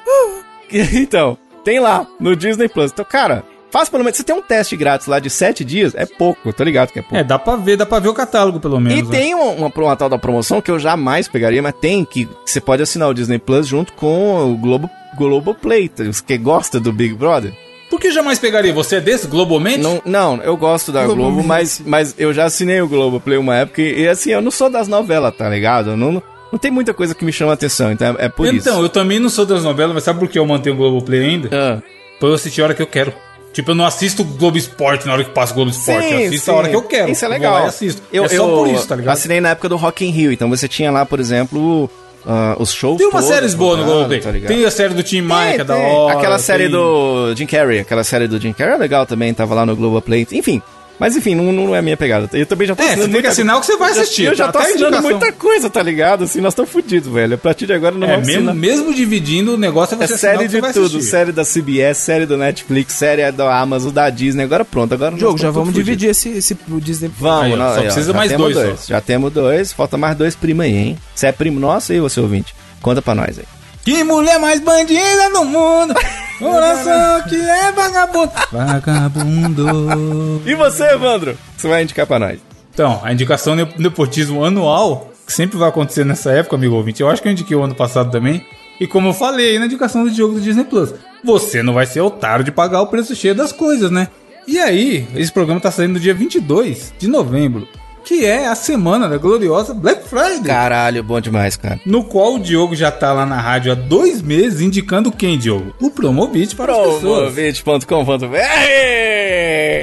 Então, tem lá no Disney Plus. Então, cara, faz pelo menos. Você tem um teste grátis lá de 7 dias, é pouco, tô ligado que é pouco.
É, dá pra ver, dá pra ver o catálogo, pelo menos.
E
né?
tem uma, uma, uma tal da promoção que eu jamais pegaria, mas tem que você pode assinar o Disney Plus junto com o Globo, Globoplay, tá? os que gosta do Big Brother.
Por que jamais pegaria? Você é desse, globalmente?
Não, não, eu gosto da Globo, mas, mas eu já assinei o Globoplay uma época e, e, assim, eu não sou das novelas, tá ligado? Eu não, não tem muita coisa que me chama atenção, então é, é por isso.
Então, eu também não sou das novelas, mas sabe por que eu mantenho o Globoplay ainda?
Ah.
Pra eu assistir a hora que eu quero. Tipo, eu não assisto o Globo Esporte na hora que passa o Globo Esporte. eu assisto a hora que eu quero.
Isso é
Eu
legal.
lá e assisto.
Eu,
é só
eu
por isso, tá ligado?
Assinei na época do Rock in Rio, então você tinha lá, por exemplo, ah, os shows
Tem umas
todos
séries boas no Globoplay.
tá ligado?
tem a série do Tim Maia, que é da hora.
Aquela série
tem-
do Jim Carrey, aquela série do Jim Carrey é legal também, tava lá no Globoplay. Enfim, Mas enfim, não, não é a minha pegada. Eu também já tô
É, você tem que assinar o que você vai assistir.
Eu já
tá?
tô assinando muita coisa, tá ligado? Assim, nós estamos fodidos, velho. A partir de agora não
É,
vamos
mesmo,
assinar.
mesmo dividindo, o negócio é
É
você o
série de tudo,
assistir.
série da CBS, série do Netflix, série da Amazon, da Disney. Agora pronto, agora
Jogo, já vamos dividir esse, esse Disney.
Vamos,
Aí, só
aí,
precisa mais dois, só.
Já temos dois, falta mais dois primos aí, hein? Você é primo nosso aí, você ouvinte? Conta pra nós aí.
Que mulher mais bandida do mundo! Coração que é vagabundo! Vagabundo!
E você, Evandro? Você vai indicar pra nós?
Então, a indicação ne- nepotismo anual, que sempre vai acontecer nessa época, amigo ouvinte, eu acho que eu indiquei o ano passado também. E como eu falei aí na indicação do jogo do Disney Plus, você não vai ser otário de pagar o preço cheio das coisas, né? E aí, esse programa tá saindo no dia 22 de novembro, que é a semana da gloriosa Black Friday.
Caralho, bom demais, cara.
No qual o Diogo já tá lá na rádio há dois meses indicando quem, Diogo? O Promobit para as pessoas.
Promovit.com.br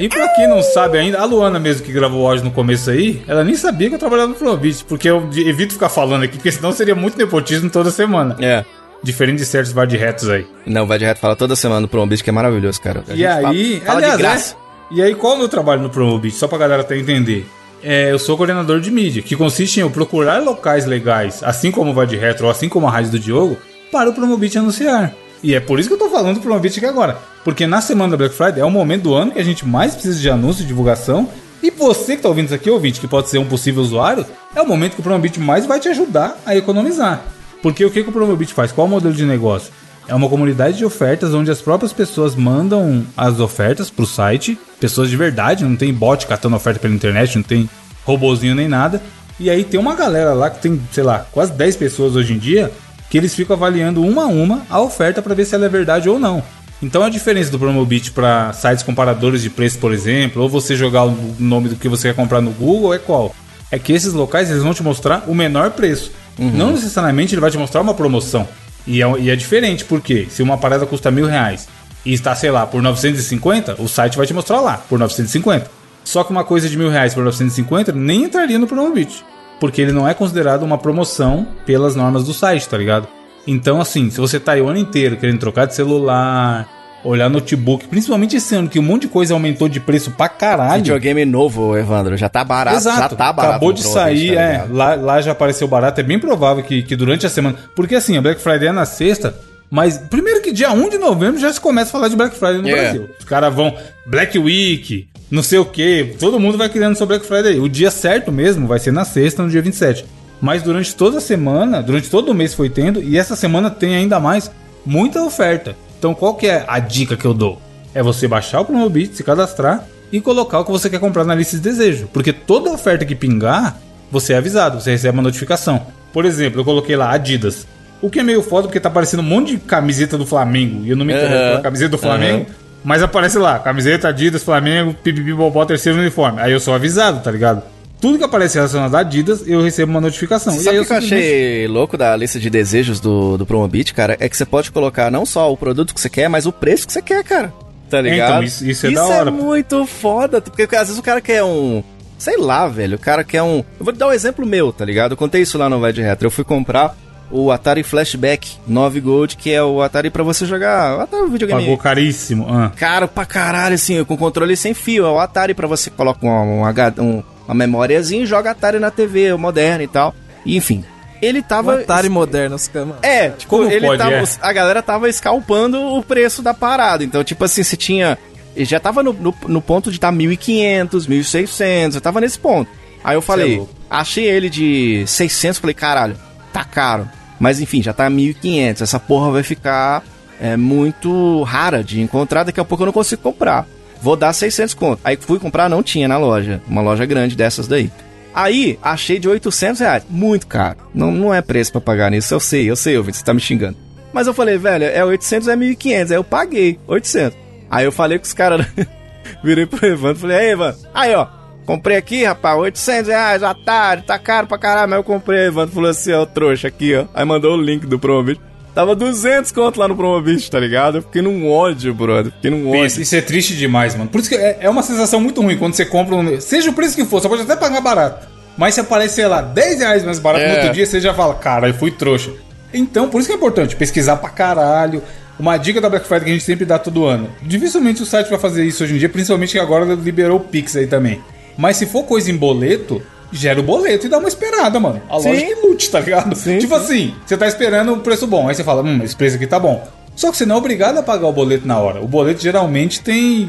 E pra quem não sabe ainda, a Luana mesmo que gravou o áudio no começo aí, ela nem sabia que eu trabalhava no Promobit, porque eu de- evito ficar falando aqui, porque senão seria muito nepotismo toda semana.
É.
Diferente de certos bar de retos aí.
Não, vai direto fala toda semana do Promobit, que é maravilhoso, cara. A
E aí,
fala, fala
aliás,
de graça.
é, e aí qual é o meu trabalho no Promobit? Só pra galera até entender. É, eu sou coordenador de mídia, que consiste em eu procurar locais legais, assim como Vai de Retro, assim como a rádio do Diogo, para o Promobit anunciar. E é por isso que eu tô falando do Promobit aqui agora. Porque na semana da Black Friday é o momento do ano que a gente mais precisa de anúncio e divulgação. E você que tá ouvindo isso aqui, ouvinte, que pode ser um possível usuário, é o momento que o Promobit mais vai te ajudar a economizar. Porque o que, que o Promobit faz? Qual o modelo de negócio? É uma comunidade de ofertas onde as próprias pessoas mandam as ofertas pro site, pessoas de verdade, não tem bot catando oferta pela internet, não tem robozinho nem nada. E aí tem uma galera lá que tem, sei lá, quase 10 pessoas hoje em dia, que eles ficam avaliando uma a uma a oferta para ver se ela é verdade ou não. Então a diferença do Promobit para sites comparadores de preço, por exemplo, ou você jogar o nome do que você quer comprar no Google é qual? É que esses locais eles vão te mostrar o menor preço. Não necessariamente ele vai te mostrar uma promoção. E é, e é diferente, porque se uma parada custa mil reais e está, sei lá, por 950, o site vai te mostrar lá, por 950. Só que uma coisa de mil reais por 950 nem entraria no Promobit. Porque ele não é considerado uma promoção pelas normas do site, tá ligado? Então, assim, se você tá aí o ano inteiro querendo trocar de celular, olhar notebook, principalmente esse ano que um monte de coisa aumentou de preço pra caralho.
Videogame novo, Evandro. Já tá barato.
Exato.
Já tá barato.
Acabou de sair,
tá
é. Lá, lá já apareceu barato. É bem provável que, que durante a semana. Porque assim, a Black Friday é na sexta. Mas primeiro que dia 1 de novembro já se começa a falar de Black Friday no
É.
Brasil. Os caras vão Black Week, não sei o que. Todo mundo vai criando sobre Black Friday. O dia certo mesmo vai ser na sexta, no dia 27. Mas durante toda a semana, durante todo o mês foi tendo. E essa semana tem ainda mais muita oferta. Então qual que é a dica que eu dou? É você baixar o Promobit, se cadastrar e colocar o que você quer comprar na lista de desejo. Porque toda oferta que pingar, você é avisado, você recebe uma notificação. Por exemplo, eu coloquei lá Adidas. O que é meio foda porque tá aparecendo um monte de camiseta do Flamengo. E eu não me
Aham.
pela camiseta do Flamengo. Mas aparece lá, camiseta Adidas, Flamengo, pipipi, bobó, terceiro uniforme. Aí eu sou avisado, tá ligado? Tudo que aparece relacionado a Adidas, eu recebo uma notificação.
Sabe
aí
o que eu achei louco da lista de desejos do, do Promobit, cara? É que você pode colocar não só o produto que você quer, mas o preço que você quer, cara. Tá ligado?
então, isso- isso é da hora.
muito foda. Porque às vezes o cara quer um. Sei lá, velho. O cara quer um. Eu vou te dar um exemplo meu, tá ligado? Eu contei isso lá no Vai de Retro. Eu fui comprar o Atari Flashback 9 Gold, que é o Atari pra você jogar. O Atari videogame.
Pagou caríssimo. Ah.
Caro pra caralho, assim, com controle sem fio. É o Atari pra você coloca uma, um, H- um- uma memóriazinha e joga Atari na TV, moderna e tal. E, enfim. Ele
Um
tava.
Atari moderno, os caras.
É, tipo,
Como
ele
pode,
tava,
é?
a galera tava escalpando o preço da parada. Então, tipo assim, você tinha. Ele já tava no, no, no ponto de tá 1.500, 1.600, eu tava nesse ponto. Aí eu
é
falei,
louco.
achei ele de 600, falei, caralho, tá caro. Mas enfim, já tá 1.500, essa porra vai ficar é, muito rara de encontrar, daqui a pouco eu não consigo comprar. Vou dar 600 conto. Aí fui comprar, não tinha na loja, uma loja grande dessas daí. Aí, achei de 800 reais. Muito caro. Não, não é preço pra pagar nisso. Eu sei, eu sei, ouvinte, você tá me xingando. Mas eu falei, velho, é 800 é 1.500. Aí eu paguei 800. Aí eu falei com os caras. Virei pro Evandro falei, aí, Evandro. Aí, ó. Comprei aqui, rapaz, 800 reais, Atari, tá caro pra caralho, mas eu comprei. Evandro falou assim, ó, trouxa aqui, ó. Aí mandou o link do Promobit. Tava 200 conto lá no Promobit, tá ligado? Eu fiquei num ódio, brother. Fiquei num ódio.
Pensa, isso é triste demais, mano. Por isso que é, é uma sensação muito ruim quando você compra um. Seja o preço que for, você pode até pagar barato. Mas se aparece, sei lá, 10 reais mais barato
É.
no outro dia, você já fala, cara, eu fui trouxa. Então, por isso que é importante pesquisar pra caralho. uma dica da Black Friday que a gente sempre dá todo ano. Dificilmente o site vai fazer isso hoje em dia, principalmente que agora liberou o Pix aí também. Mas se for coisa em boleto, gera o boleto e dá uma esperada, mano. A
Sim.
loja que lute, tá ligado?
Sim,
tipo
sim.
assim, você tá esperando um preço bom, aí você fala, hum, esse preço aqui tá bom. Só que você não é obrigado a pagar o boleto na hora. O boleto geralmente tem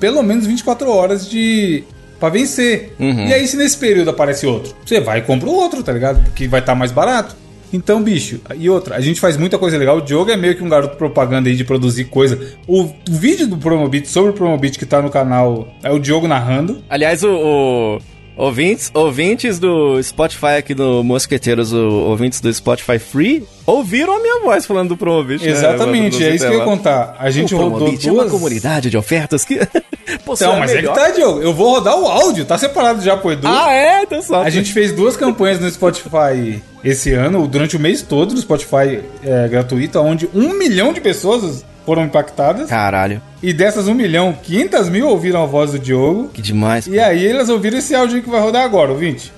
pelo menos 24 horas de. pra vencer.
Uhum.
E aí, se nesse período aparece outro, você vai e compra o outro, tá ligado? Que vai estar mais barato. Então, bicho, e outra, a gente faz muita coisa legal. O Diogo é meio que um garoto propaganda aí de produzir coisa. O, o vídeo do Promobit sobre o Promobit que tá no canal é o Diogo narrando.
Aliás, o, o- ouvintes, ouvintes do Spotify aqui do Mosqueteiros, ouvintes do Spotify Free, ouviram a minha voz falando do Promobit. né?
Exatamente, é isso que eu ia
contar.
A gente
o
rodou
Promobit
duas...
é uma comunidade de ofertas que
Então,
a
mas é que tá, Diogo. Eu vou rodar o áudio, tá separado já pro Edu.
Ah, é? Então só.
A gente fez duas campanhas no Spotify esse ano, durante o mês todo no Spotify é, gratuito, onde um milhão de pessoas foram impactadas.
Caralho,
E dessas um milhão, 500 mil ouviram a voz do Diogo.
que demais.
E aí elas ouviram esse áudio que vai rodar agora, ouvinte.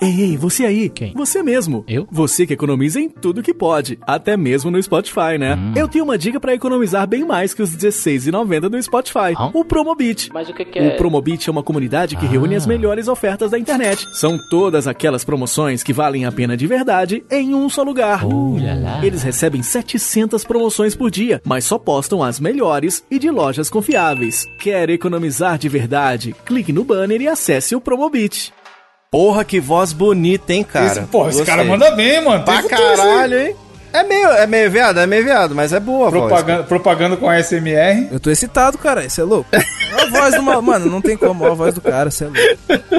Ei, ei, você aí. Quem? Você mesmo.
Eu?
Você que economiza em tudo que pode, até mesmo no Spotify, né? Eu tenho uma dica pra economizar bem mais que os R$16,90 do Spotify.
Hã?
O Promobit.
Mas o que, que
O
é?
Promobit é uma comunidade que reúne as melhores ofertas da internet. São todas aquelas promoções que valem a pena de verdade em um só lugar.
Uh, lá, lá.
Eles recebem 700 promoções por dia, mas só postam as melhores e de lojas confiáveis. Quer economizar de verdade? Clique no banner e acesse o Promobit.
Porra, que voz bonita, hein, cara.
esse, porra, esse
Gostei.
cara manda bem, mano.
Pra
esse
caralho, hein? É meio, é meio viado, é meio viado, mas é boa a voz.
Propaganda, propaganda com a SMR.
Eu tô excitado, cara. Isso é louco. Olha a voz do ma- Mano, não tem como. Olha a voz do cara, isso é louco.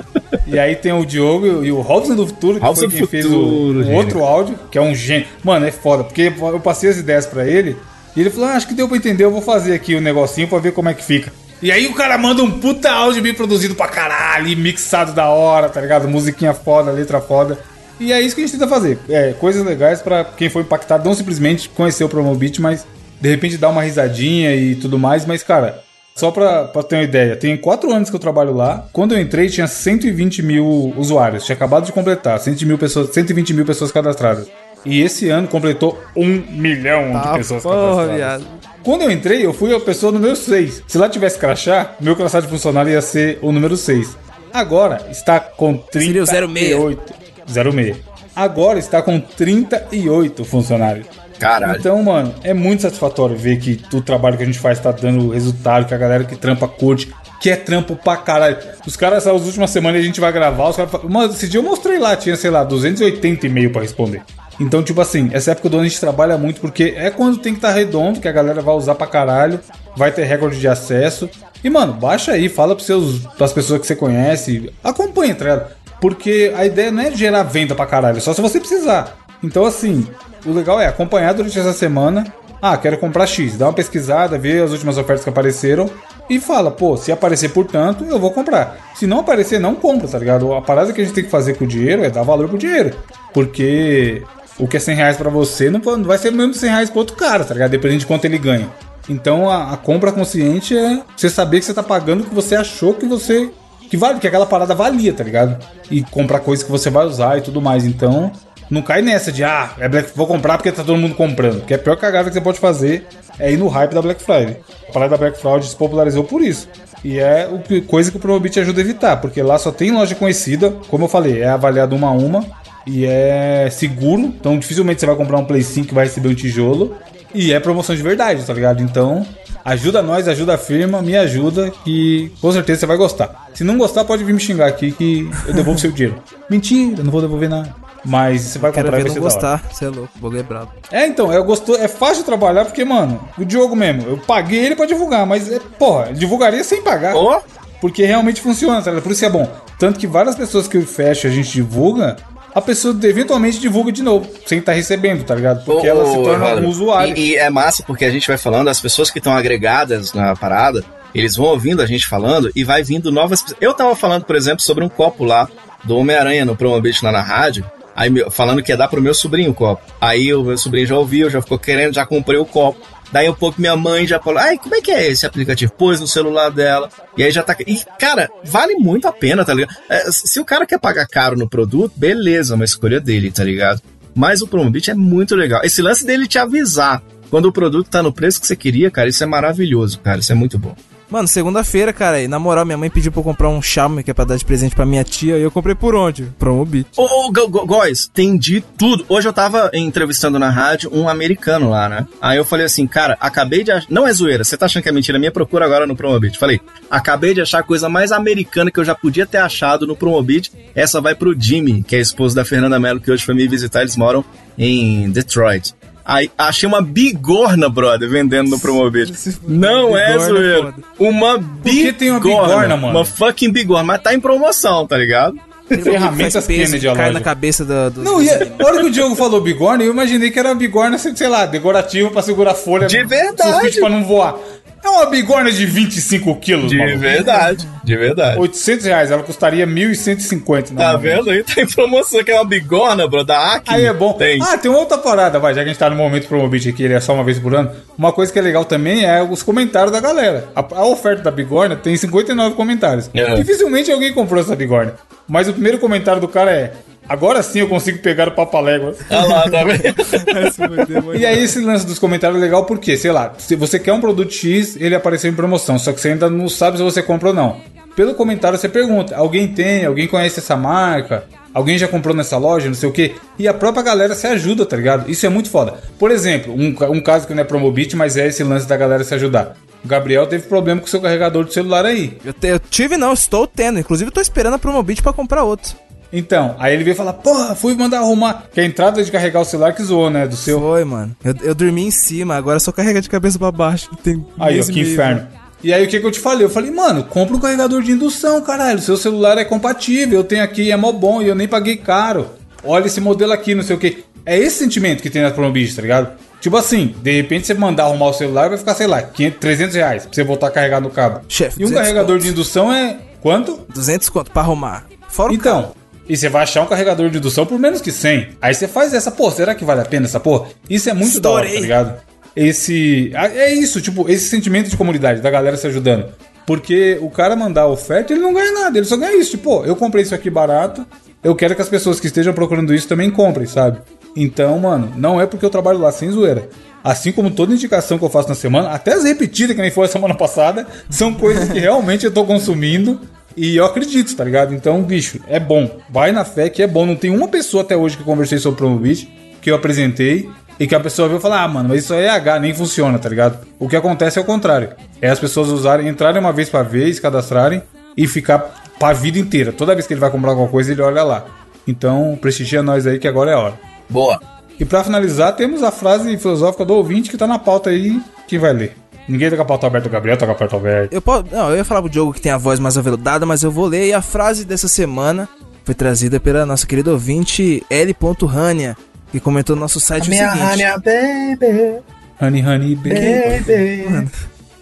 E aí tem o Diogo e o Robson do Futuro, que
Robson
foi quem fez
Futuro,
o, o outro áudio, que é um gênio. Mano, é foda, porque eu passei as ideias pra ele e ele falou: ah, acho que deu pra entender, eu vou fazer aqui o negocinho pra ver como é que fica. E aí o cara manda um puta áudio bem produzido pra caralho, mixado da hora, tá ligado? Musiquinha foda, letra foda. E é isso que a gente tenta fazer. É, coisas legais pra quem foi impactado, não simplesmente conhecer o Promobit, mas de repente dar uma risadinha e tudo mais. Mas, cara, só pra, pra ter uma ideia, tem quatro anos que eu trabalho lá. Quando eu entrei, tinha 120 mil usuários. Tinha acabado de completar. 120 mil pessoas, 120 mil pessoas cadastradas. E esse ano completou um milhão de pessoas
porra,
cadastradas.
viado.
Quando eu entrei, eu fui a pessoa número 6. Se lá tivesse crachá, meu crachá de funcionário ia ser o número 6. Agora está com
Seria o
38. 06. Agora está com 38 funcionários.
Caralho.
Então, mano, é muito satisfatório ver que o trabalho que a gente faz tá dando resultado, que a galera que trampa curte, que é trampo pra caralho. Os caras, as últimas semanas a gente vai gravar, os caras falam, mano, esse dia eu mostrei lá, tinha, sei lá, 280 e-mail pra responder. Então, tipo assim, essa época do ano a gente trabalha muito porque é quando tem que estar redondo, que a galera vai usar pra caralho, vai ter recorde de acesso. E, mano, baixa aí, fala pros seus, pras pessoas que você conhece, acompanha, tá ligado? Porque a ideia não é gerar venda pra caralho, só se você precisar. Então, assim, o legal é acompanhar durante essa semana. Ah, quero comprar X. Dá uma pesquisada, vê as últimas ofertas que apareceram e fala, pô, se aparecer por tanto, eu vou comprar. Se não aparecer, não compra, tá ligado? A parada que a gente tem que fazer com o dinheiro é dar valor pro dinheiro. Porque o que é 100 reais pra você não vai ser mesmo 100 reais pro outro cara, tá ligado? Dependendo de quanto ele ganha. Então a, a compra consciente é você saber que você tá pagando o que você achou que você. que vale, que aquela parada valia, tá ligado? E comprar coisas que você vai usar e tudo mais. Então, não cai nessa de, ah, é Black, vou comprar porque tá todo mundo comprando. Que a pior cagada que você pode fazer é ir no hype da Black Friday. A parada da Black Friday se popularizou por isso. E é o que- coisa que o Promobit ajuda a evitar, porque lá só tem loja conhecida, como eu falei, é avaliado uma a uma e é seguro, então dificilmente você vai comprar um Play 5 que vai receber um tijolo. E é promoção de verdade, tá ligado? Então, ajuda nós, ajuda a firma, me ajuda, que com certeza você vai gostar. Se não gostar, pode vir me xingar aqui que eu devolvo seu dinheiro. Mentira, não vou devolver nada. Mas você vai
Quero
comprar e
ver
vai
não gostar. Você é louco. O bagulho é brabo.
É, então, é, gostou, é fácil de trabalhar porque, mano, o Diogo mesmo, eu paguei ele pra divulgar, mas, é, porra, divulgaria sem pagar.
Ó.
Porque realmente funciona, tá ligado? Por isso que é bom. Tanto que várias pessoas que fecha a gente divulga, a pessoa eventualmente divulga de novo, sem estar recebendo, tá ligado? Porque ela se
Ô,
torna
Evandro,
um usuário.
E, e é massa porque a gente vai falando, as pessoas que estão agregadas na parada, eles vão ouvindo a gente falando e vai vindo novas. Eu tava falando, por exemplo, sobre um copo lá do Homem-Aranha no Promobit lá na rádio. Aí falando que ia dar pro meu sobrinho o copo. Aí o meu sobrinho já ouviu, já ficou querendo, já comprei o copo. Daí um pouco minha mãe já falou, ai, como é que é esse aplicativo? Pôs no celular dela. E aí já tá. E, cara, vale muito a pena, tá ligado? É, se o cara quer pagar caro no produto, beleza, é uma escolha dele, tá ligado? Mas o Promobit é muito legal. Esse lance dele te avisar Quando o produto tá no preço que você queria, cara, isso é maravilhoso, cara. Isso é muito bom.
Mano, segunda-feira, cara, e na moral, minha mãe pediu pra eu comprar um Xiaomi que é pra dar de presente pra minha tia, e eu comprei por onde? Promobit.
Ô, Go- Góis, tem de tudo. Hoje eu tava entrevistando na rádio um americano lá, né? Aí eu falei assim, cara, acabei de achar. Não é zoeira, você tá achando que é mentira minha? Procura agora no Promobit. Falei, acabei de achar a coisa mais americana que eu já podia ter achado no Promobit. Essa vai pro Jimmy, que é esposo da Fernanda Mello, que hoje foi me visitar. Eles moram em Detroit. Aí achei uma bigorna, brother, vendendo no Promobit. Não é
Bigorna
zoeira. Uma
que
bigorna.
tem uma bigorna, mano?
Uma fucking bigorna. Mas tá em promoção, tá ligado?
Ferramentas Kennedy a
cai na cabeça do, dos-
Não, e a a hora que o Diogo falou bigorna, eu imaginei que era uma bigorna, sei lá, decorativa pra segurar a folha.
De verdade.
Pra não voar. É uma bigorna de 25 quilos,
De
maluco.
verdade, de verdade.
800 reais, ela custaria 1.150.
Tá vendo aí? Tá em promoção, que é uma bigorna, bro, da Acme.
Aí é bom.
Tem.
Ah, tem uma outra parada, vai, já que a gente tá no momento Promobit aqui, ele é só uma vez por ano. Uma coisa que é legal também é os comentários da galera. A, a oferta da bigorna tem 59 comentários.
É.
Dificilmente alguém comprou essa bigorna. Mas o primeiro comentário do cara é: Agora sim eu consigo pegar o papaléguas.
Olha lá, tá vendo?
E aí esse lance dos comentários é legal porque, sei lá, se você quer um produto X, ele apareceu em promoção, só que você ainda não sabe se você compra ou não. Pelo comentário você pergunta, alguém tem, alguém conhece essa marca, alguém já comprou nessa loja, não sei o que, e a própria galera se ajuda, tá ligado? Isso é muito foda. Por exemplo, um, um caso que não é Promobit, mas é esse lance da galera se ajudar. O Gabriel teve problema com o seu carregador de celular aí.
Eu, te- eu tive não, estou tendo. Inclusive eu tô esperando a Promobit pra comprar outro.
Então, aí ele veio falar, porra, fui mandar arrumar. Que a entrada de carregar o celular que zoou, né? Do seu.
Foi, mano. Eu, eu dormi em cima, agora só carrega de cabeça pra baixo. Tem
Aí, ó, que
meio,
inferno. E aí, o que, que eu te falei? Eu falei, mano, compra um carregador de indução, caralho. Seu celular é compatível, eu tenho aqui, é mó bom e eu nem paguei caro. Olha esse modelo aqui, não sei o que. É esse sentimento que tem na Promobit, tá ligado? Tipo assim, de repente você mandar arrumar o celular vai ficar, sei lá, 500, 300 reais pra você voltar a carregar no cabo.
Chefe,
e um
200
carregador de indução é quanto?
200 conto pra arrumar. Fora o
Então, e você vai achar um carregador de indução por menos que 100. Aí você faz essa, pô, será que vale a pena essa porra? Isso é muito da hora, tá
Estourei.
ligado? Esse. É isso, tipo, esse sentimento de comunidade, da galera se ajudando. Porque o cara mandar a oferta, ele não ganha nada, ele só ganha isso. Tipo, pô, eu comprei isso aqui barato, eu quero que as pessoas que estejam procurando isso também comprem, sabe? Então, mano, não é porque eu trabalho lá sem zoeira. Assim como toda indicação que eu faço na semana, até as repetidas que nem foi a semana passada, são coisas que realmente eu tô consumindo e eu acredito, tá ligado? Então, bicho, é bom. Vai na fé que é bom. Não tem uma pessoa até hoje que eu conversei sobre o Promobit, que eu apresentei, e que a pessoa veio falar, ah, mano, mas isso aí é H, nem funciona, tá ligado? O que acontece é o contrário. É as pessoas usarem, entrarem uma vez pra vez, cadastrarem e ficar pra vida inteira. Toda vez que ele vai comprar alguma coisa, ele olha lá. Então, prestigia nós aí que agora é a hora.
Boa.
E pra finalizar, temos a frase filosófica do ouvinte que tá na pauta aí, que vai ler. Ninguém tá com a pauta aberta, o Gabriel tá com a pauta aberta.
Eu posso, não, eu ia falar pro Diogo que tem a voz mais aveludada, mas eu vou ler. E a frase dessa semana foi trazida pela nossa querida ouvinte L. Rania, que comentou no nosso site o seguinte.
baby,
Honey, honey, baby.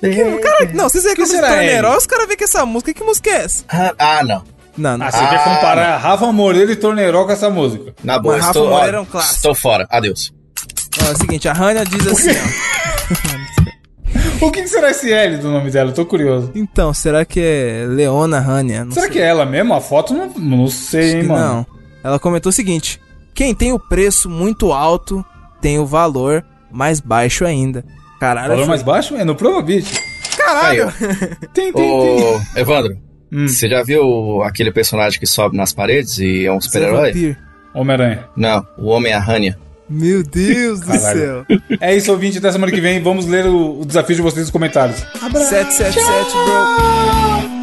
baby.
Cara, não, vocês veem que
Que será,
torneirol,
L?
os caras veem que essa música, que música é essa?
Ah, ah, não.
Não, não.
Ah, você quer comparar Rafa Moreira e Torneirol com essa música?
Na boa,
Mas Rafa
estou,
Moreira é um clássico.
estou fora. Adeus.
Ó, é o seguinte, a Rania diz assim, ó.
O que que será esse L do nome dela? Eu tô curioso.
Então, será que é Leona Rania? Não
Será
sei.
que é ela mesmo? A foto não, não sei, hein, mano.
Não. Ela comentou o seguinte: quem tem o preço muito alto tem o valor mais baixo ainda. Caralho,
Valor
foi-
mais baixo? É no Promobit.
Caralho!
Tem, tem, tem.
Ô, Evandro,
Hum.
você já viu aquele personagem que sobe nas paredes e é um super-herói?
Homem-Aranha.
Não, o Homem-Arranha.
Meu Deus do céu.
É isso, ouvinte. Até semana que vem. Vamos ler o, o desafio de vocês nos comentários.
777, bro.